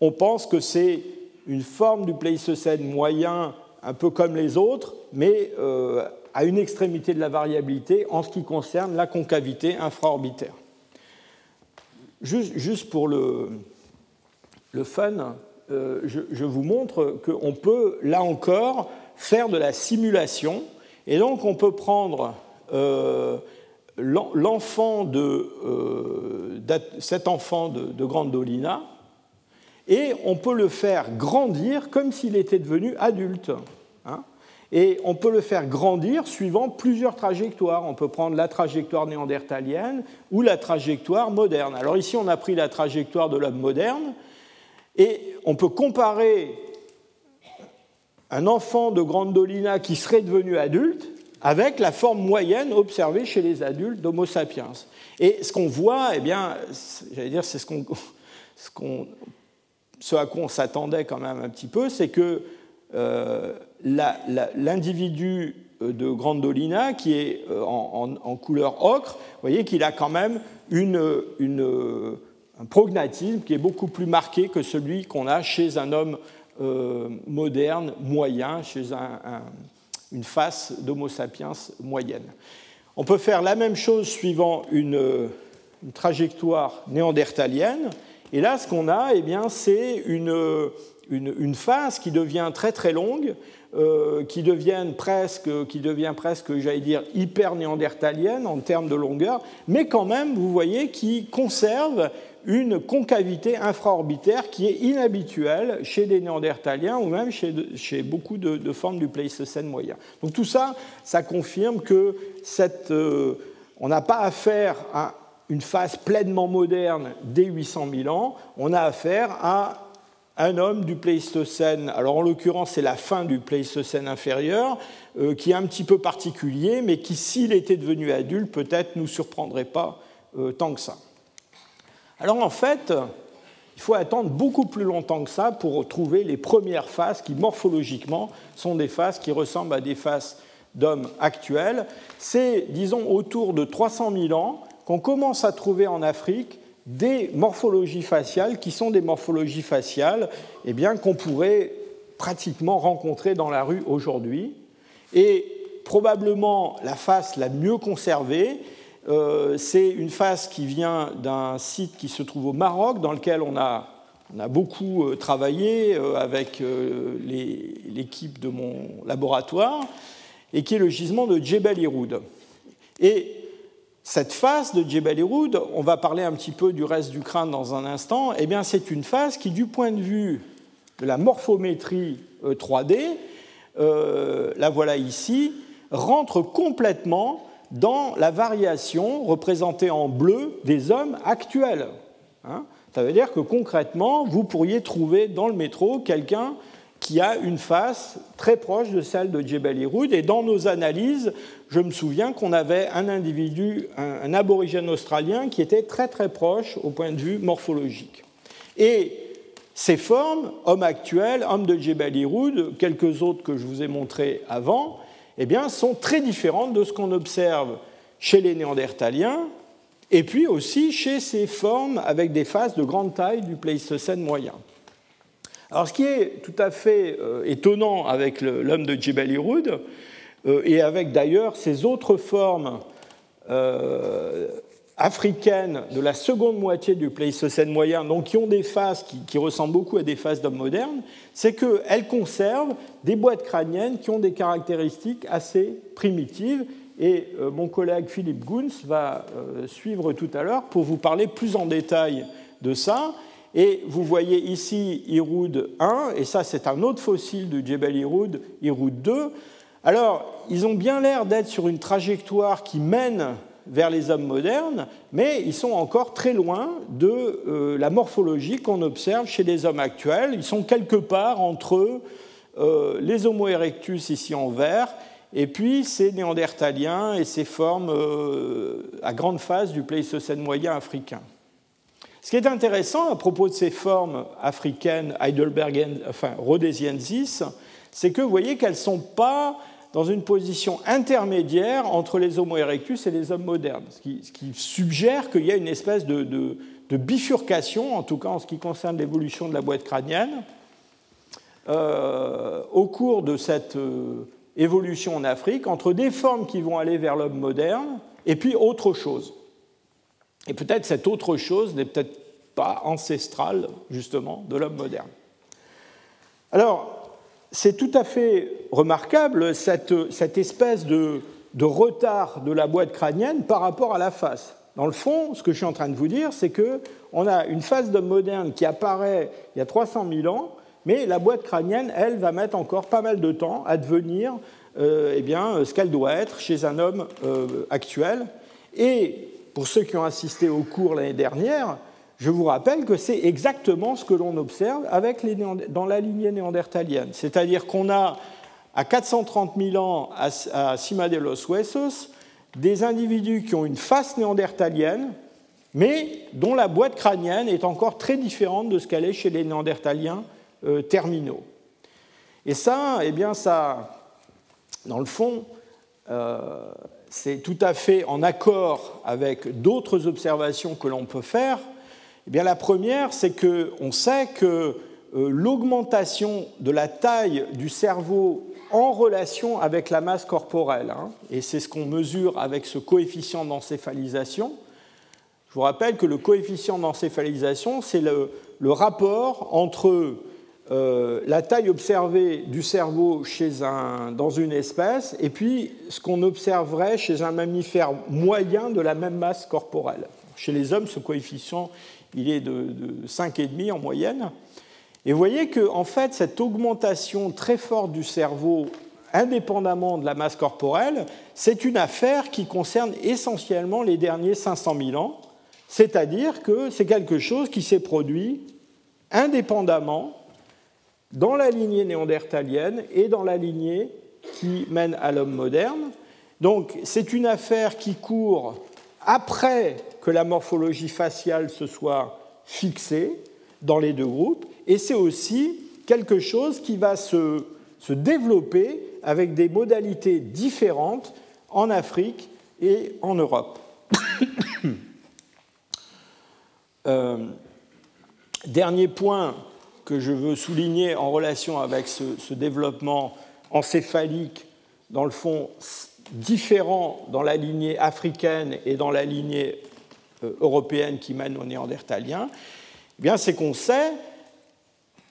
on pense que c'est une forme du Pléistocène moyen un peu comme les autres, mais à une extrémité de la variabilité en ce qui concerne la concavité infraorbitaire. Juste, pour le, fun, euh, je, vous montre qu'on peut, là encore, faire de la simulation. Et donc, on peut prendre euh, l'enfant de, euh, cet enfant de, de Grande Dolina et on peut le faire grandir comme s'il était devenu adulte. Et on peut le faire grandir suivant plusieurs trajectoires. On peut prendre la trajectoire néandertalienne ou la trajectoire moderne. Alors ici, on a pris la trajectoire de l'homme moderne, et on peut comparer un enfant de Grande Dolina qui serait devenu adulte avec la forme moyenne observée chez les adultes d'Homo sapiens. Et ce qu'on voit, eh bien, j'allais dire, c'est ce, ce, à quoi on s'attendait quand même un petit peu, c'est que euh, l'individu euh, de Grande Dolina, qui est euh, en, couleur ocre, vous voyez qu'il a quand même une, un prognatisme qui est beaucoup plus marqué que celui qu'on a chez un homme moderne, moyen, chez une face d'Homo sapiens moyenne. On peut faire la même chose suivant une, trajectoire néandertalienne. Et là, ce qu'on a, eh c'est une, une, phase qui devient très très longue, euh, qui, devient presque, qui devient presque, j'allais dire, hyper néandertalienne en termes de longueur, mais quand même, vous voyez, qui conserve une concavité infraorbitaire qui est inhabituelle chez des néandertaliens ou même chez, chez beaucoup de, formes du Pléistocène moyen. Donc tout ça, ça confirme que cette, euh, on n'a pas affaire à une phase pleinement moderne dès 800 000 ans, on a affaire à un homme du Pléistocène, alors en l'occurrence c'est la fin du Pléistocène inférieur, euh, qui est un petit peu particulier, mais qui s'il était devenu adulte peut-être ne nous surprendrait pas euh, tant que ça. Alors en fait, il faut attendre beaucoup plus longtemps que ça pour trouver les premières faces qui morphologiquement sont des faces qui ressemblent à des faces d'hommes actuels. C'est, disons, autour de 300 000 ans qu'on commence à trouver en Afrique des morphologies faciales qui sont des morphologies faciales eh bien, qu'on pourrait pratiquement rencontrer dans la rue aujourd'hui. Et probablement la face la mieux conservée, euh, c'est une face qui vient d'un site qui se trouve au Maroc, dans lequel on a beaucoup travaillé avec l'équipe de mon laboratoire, et qui est le gisement de Djebel Iroud. Et cette phase de Djebel Iroud, on va parler un petit peu du reste du crâne dans un instant, eh bien c'est une phase qui, du point de vue de la morphométrie 3D, la voilà ici, rentre complètement dans la variation représentée en bleu des hommes actuels. Hein. Ça veut dire que concrètement, vous pourriez trouver dans le métro quelqu'un qui a une face très proche de celle de Jebel Iroud. Et dans nos analyses, je me souviens qu'on avait un individu, un, aborigène australien, qui était très très proche au point de vue morphologique. Et ces formes, homme actuel, homme de Jebel Iroud, quelques autres que je vous ai montrés avant, eh bien, sont très différentes de ce qu'on observe chez les Néandertaliens et puis aussi chez ces formes avec des faces de grande taille du Pléistocène moyen. Alors, ce qui est tout à fait euh, étonnant avec l'homme de Jebel Iroud, euh, et avec d'ailleurs ces autres formes euh, africaines de la seconde moitié du Pléistocène moyen, donc qui ont des faces qui, ressemblent beaucoup à des faces d'hommes modernes, c'est qu'elles conservent des boîtes crâniennes qui ont des caractéristiques assez primitives. Et mon collègue Philippe Goons va suivre tout à l'heure pour vous parler plus en détail de ça. Et vous voyez ici Iroud 1, et ça c'est un autre fossile de Jebel Iroud, Iroud 2. Alors, ils ont bien l'air d'être sur une trajectoire qui mène vers les hommes modernes, mais ils sont encore très loin de euh, la morphologie qu'on observe chez les hommes actuels. Ils sont quelque part entre euh, les Homo erectus ici en vert et puis ces néandertaliens et ces formes euh, à grande phase du Pléistocène moyen africain. Ce qui est intéressant à propos de ces formes africaines heidelbergiennes, enfin c'est que vous voyez qu'elles ne sont pas dans une position intermédiaire entre les Homo erectus et les hommes modernes, ce qui, suggère qu'il y a une espèce de, bifurcation, en tout cas en ce qui concerne l'évolution de la boîte crânienne. Euh, au cours de cette euh, évolution en Afrique, entre des formes qui vont aller vers l'homme moderne et puis autre chose. Et peut-être cette autre chose n'est peut-être pas ancestrale, justement, de l'homme moderne. Alors, c'est tout à fait remarquable cette, espèce de, retard de la boîte crânienne par rapport à la face. Dans le fond, ce que je suis en train de vous dire, c'est qu'on a une face d'homme moderne qui apparaît il y a 300 000 ans, mais la boîte crânienne, elle, va mettre encore pas mal de temps à devenir euh, eh bien, ce qu'elle doit être chez un homme euh, actuel. Et pour ceux qui ont assisté au cours l'année dernière, je vous rappelle que c'est exactement ce que l'on observe dans la lignée néandertalienne. C'est-à-dire qu'on a, à 430 000 ans à Cima de los Huesos, des individus qui ont une face néandertalienne, mais dont la boîte crânienne est encore très différente de ce qu'elle est chez les néandertaliens euh, terminaux. Et ça, eh bien, ça, dans le fond, euh, c'est tout à fait en accord avec d'autres observations que l'on peut faire eh bien, La première, c'est qu'on sait que euh, l'augmentation de la taille du cerveau en relation avec la masse corporelle, hein, et c'est ce qu'on mesure avec ce coefficient d'encéphalisation. Je vous rappelle que le coefficient d'encéphalisation, c'est le, rapport entre euh, la taille observée du cerveau chez un, dans une espèce et puis ce qu'on observerait chez un mammifère moyen de la même masse corporelle. Chez les hommes, ce coefficient il est de, 5,5 en moyenne. Et vous voyez que en fait, cette augmentation très forte du cerveau, indépendamment de la masse corporelle, c'est une affaire qui concerne essentiellement les derniers 500 000 ans, c'est-à-dire que c'est quelque chose qui s'est produit indépendamment dans la lignée néandertalienne et dans la lignée qui mène à l'homme moderne. Donc c'est une affaire qui court après que la morphologie faciale se soit fixée dans les deux groupes, et c'est aussi quelque chose qui va se, développer avec des modalités différentes en Afrique et en Europe. Euh, dernier point que je veux souligner en relation avec ce développement encéphalique, dans le fond, différent dans la lignée africaine et dans la lignée euh, européenne qui mène aux néandertaliens, eh bien c'est qu'on sait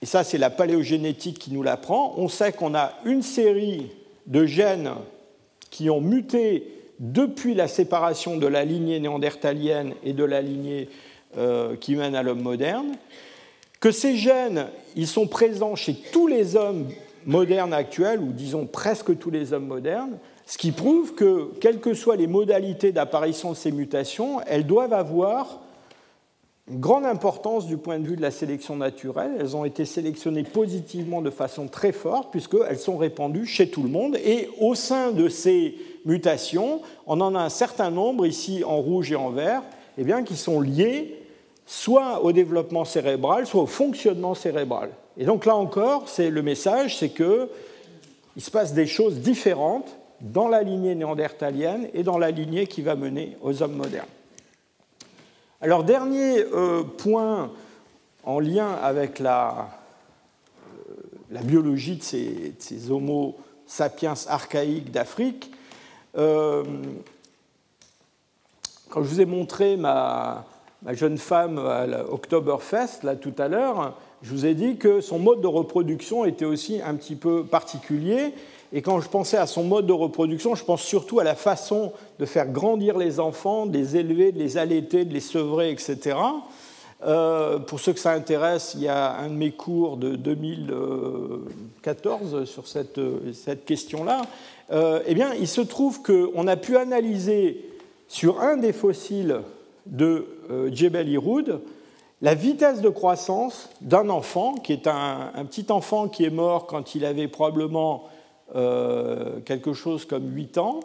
et ça c'est la paléogénétique qui nous l'apprend, on sait qu'on a une série de gènes qui ont muté depuis la séparation de la lignée néandertalienne et de la lignée euh, qui mène à l'homme moderne, que ces gènes, ils sont présents chez tous les hommes modernes actuels, ou disons presque tous les hommes modernes, ce qui prouve que, quelles que soient les modalités d'apparition de ces mutations, elles doivent avoir une grande importance du point de vue de la sélection naturelle. Elles ont été sélectionnées positivement de façon très forte, puisqu'elles sont répandues chez tout le monde. Et au sein de ces mutations, on en a un certain nombre, ici en rouge et en vert, eh bien, qui sont liées soit au développement cérébral, soit au fonctionnement cérébral. Et donc là encore, c'est le message, c'est que il se passe des choses différentes dans la lignée néandertalienne et dans la lignée qui va mener aux hommes modernes. Alors dernier euh, point en lien avec la, euh, biologie de ces, ces, Homo sapiens archaïques d'Afrique, euh, quand je vous ai montré ma, ma jeune femme à l'Oktoberfest, là tout à l'heure, je vous ai dit que son mode de reproduction était aussi un petit peu particulier. Et quand je pensais à son mode de reproduction, je pense surtout à la façon de faire grandir les enfants, de les élever, de les allaiter, de les sevrer, etc. Euh, pour ceux que ça intéresse, il y a un de mes cours de 2014 sur cette, question-là. Euh, eh bien, il se trouve qu'on a pu analyser sur un des fossiles de euh, Jebel Iroud la vitesse de croissance d'un enfant, qui est un, petit enfant qui est mort quand il avait probablement euh, quelque chose comme 8 ans.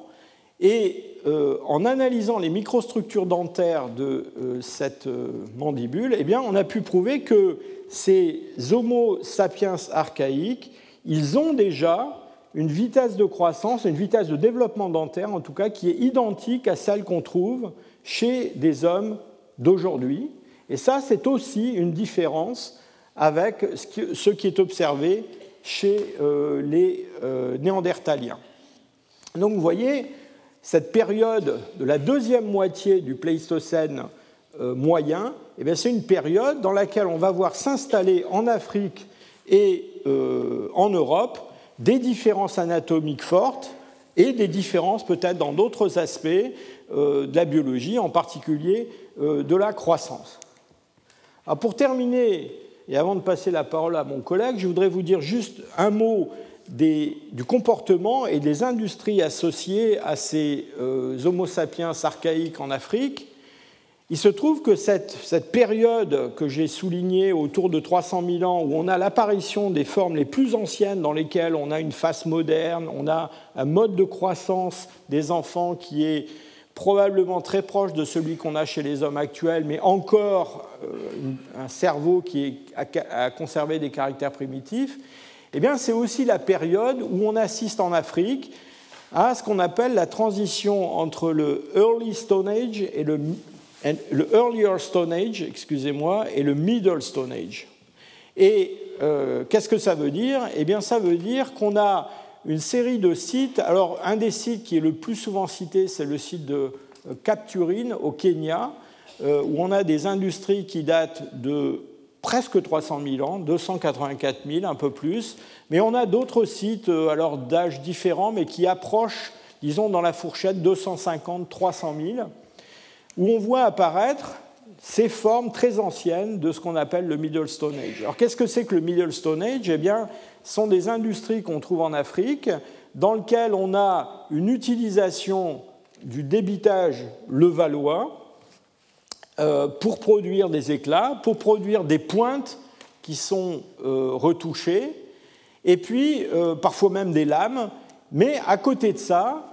Et euh, en analysant les microstructures dentaires de cette mandibule, eh bien, on a pu prouver que ces Homo sapiens archaïques, ils ont déjà une vitesse de croissance, une vitesse de développement dentaire en tout cas, qui est identique à celle qu'on trouve chez des hommes d'aujourd'hui. Et ça, c'est aussi une différence avec ce qui est observé chez euh, les euh, néandertaliens. Donc vous voyez, cette période de la deuxième moitié du Pléistocène euh, moyen, eh c'est une période dans laquelle on va voir s'installer en Afrique et en Europe des différences anatomiques fortes et des différences peut-être dans d'autres aspects de la biologie, en particulier euh, de la croissance. pour terminer, et avant de passer la parole à mon collègue, je voudrais vous dire juste un mot du comportement et des industries associées à ces euh, Homo sapiens archaïques en Afrique. Il se trouve que cette, cette période que j'ai soulignée autour de 300 000 ans, où on a l'apparition des formes les plus anciennes dans lesquelles on a une face moderne, on a un mode de croissance des enfants qui est probablement très proche de celui qu'on a chez les hommes actuels, mais encore euh, un cerveau qui a conservé des caractères primitifs, eh c'est aussi la période où on assiste en Afrique à ce qu'on appelle la transition entre le Early Stone Age et le, le Earlier Stone Age, excusez-moi, et le Middle Stone Age. Et euh, qu'est-ce que ça veut dire? Eh bien, ça veut dire qu'on a une série de sites. Alors, un des sites qui est le plus souvent cité, c'est le site de euh, Capturine au Kenya, euh, où on a des industries qui datent de presque 300 000 ans, 284 000, un peu plus. Mais on a d'autres sites, alors d'âge différents, mais qui approchent, disons, dans la fourchette 250-300 000, où on voit apparaître ces formes très anciennes de ce qu'on appelle le Middle Stone Age. Alors qu'est-ce que c'est que le Middle Stone Age? Eh bien, sont des industries qu'on trouve en Afrique dans lesquelles on a une utilisation du débitage levallois euh, pour produire des éclats, pour produire des pointes qui sont euh, retouchées, et puis euh, parfois même des lames. Mais à côté de ça,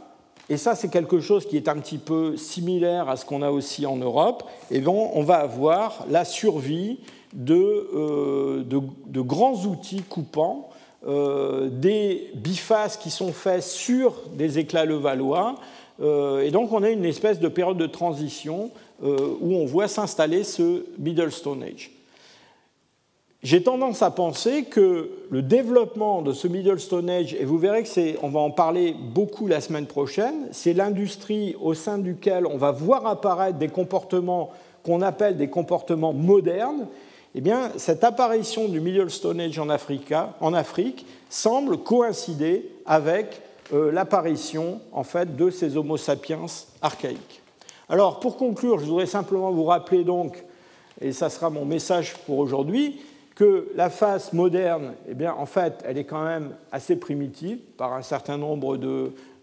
et ça c'est quelque chose qui est un petit peu similaire à ce qu'on a aussi en Europe, et eh on va avoir la survie de, de grands outils coupants euh, des bifaces qui sont faits sur des éclats levallois. Euh, et donc on a une espèce de période de transition euh, où on voit s'installer ce Middle Stone Age. J'ai tendance à penser que le développement de ce Middle Stone Age, et vous verrez que c'est, on va en parler beaucoup la semaine prochaine, c'est l'industrie au sein duquel on va voir apparaître des comportements qu'on appelle des comportements modernes, eh bien, cette apparition du Middle Stone Age en, Afrique semble coïncider avec euh, l'apparition en fait, de ces Homo sapiens archaïques. Alors, pour conclure, je voudrais simplement vous rappeler donc, et ça sera mon message pour aujourd'hui, que la face moderne, eh bien, en fait, elle est quand même assez primitive par un certain nombre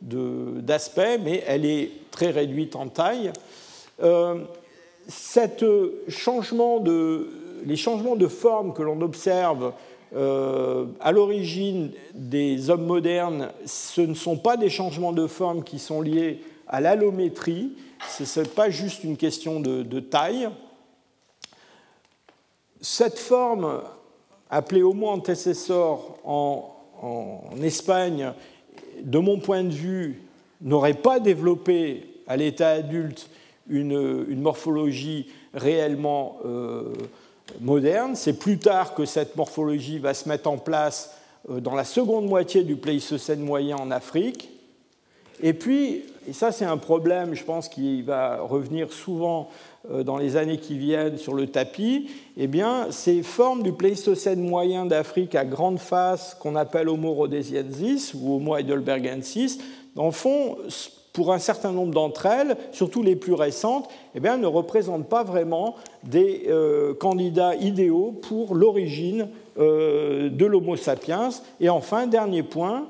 d'aspects, mais elle est très réduite en taille. Euh, cette de, les changements de forme que l'on observe euh, à l'origine des hommes modernes, ce ne sont pas des changements de forme qui sont liés à l'allométrie, ce n'est pas juste une question de taille, cette forme, appelée Homo antecessor en, Espagne, de mon point de vue, n'aurait pas développé à l'état adulte une, morphologie réellement euh, moderne. C'est plus tard que cette morphologie va se mettre en place euh, dans la seconde moitié du Pléistocène moyen en Afrique. Et puis, et ça c'est un problème, je pense, qui va revenir souvent dans les années qui viennent sur le tapis, eh bien, ces formes du Pléistocène moyen d'Afrique à grande face qu'on appelle Homo rhodesiensis ou Homo heidelbergensis, le fond, pour un certain nombre d'entre elles, surtout les plus récentes, eh bien, ne représentent pas vraiment des euh, candidats idéaux pour l'origine euh, de l'Homo sapiens. Et enfin, dernier point,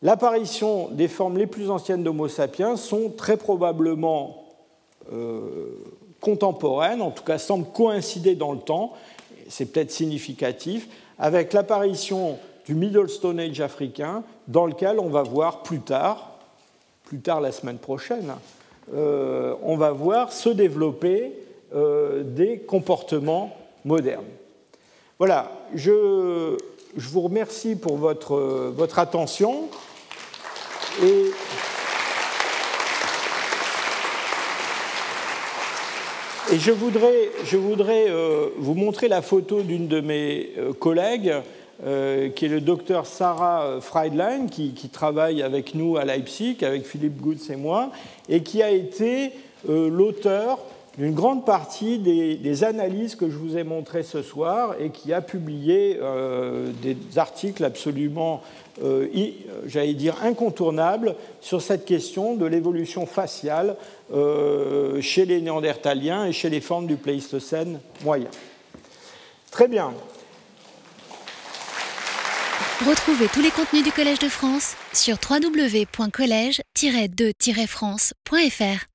l'apparition des formes les plus anciennes d'Homo sapiens sont très probablement contemporaine, en tout cas semble coïncider dans le temps, c'est peut-être significatif, avec l'apparition du Middle Stone Age africain, dans lequel on va voir plus tard, plus tard la semaine prochaine, euh, on va voir se développer euh, des comportements modernes. Voilà, je, vous remercie pour votre, votre attention. Et je voudrais, je voudrais euh, vous montrer la photo d'une de mes euh, collègues, euh, qui est le docteur Sarah Friedlein, qui, travaille avec nous à Leipzig, avec Philippe Goutz et moi, et qui a été l'auteur d'une grande partie des, analyses que je vous ai montrées ce soir et qui a publié des articles absolument euh, j'allais dire, incontournable sur cette question de l'évolution faciale euh, chez les néandertaliens et chez les formes du Pléistocène moyen. Très bien. Retrouvez tous les contenus du Collège de France sur www.colège-2-france.fr.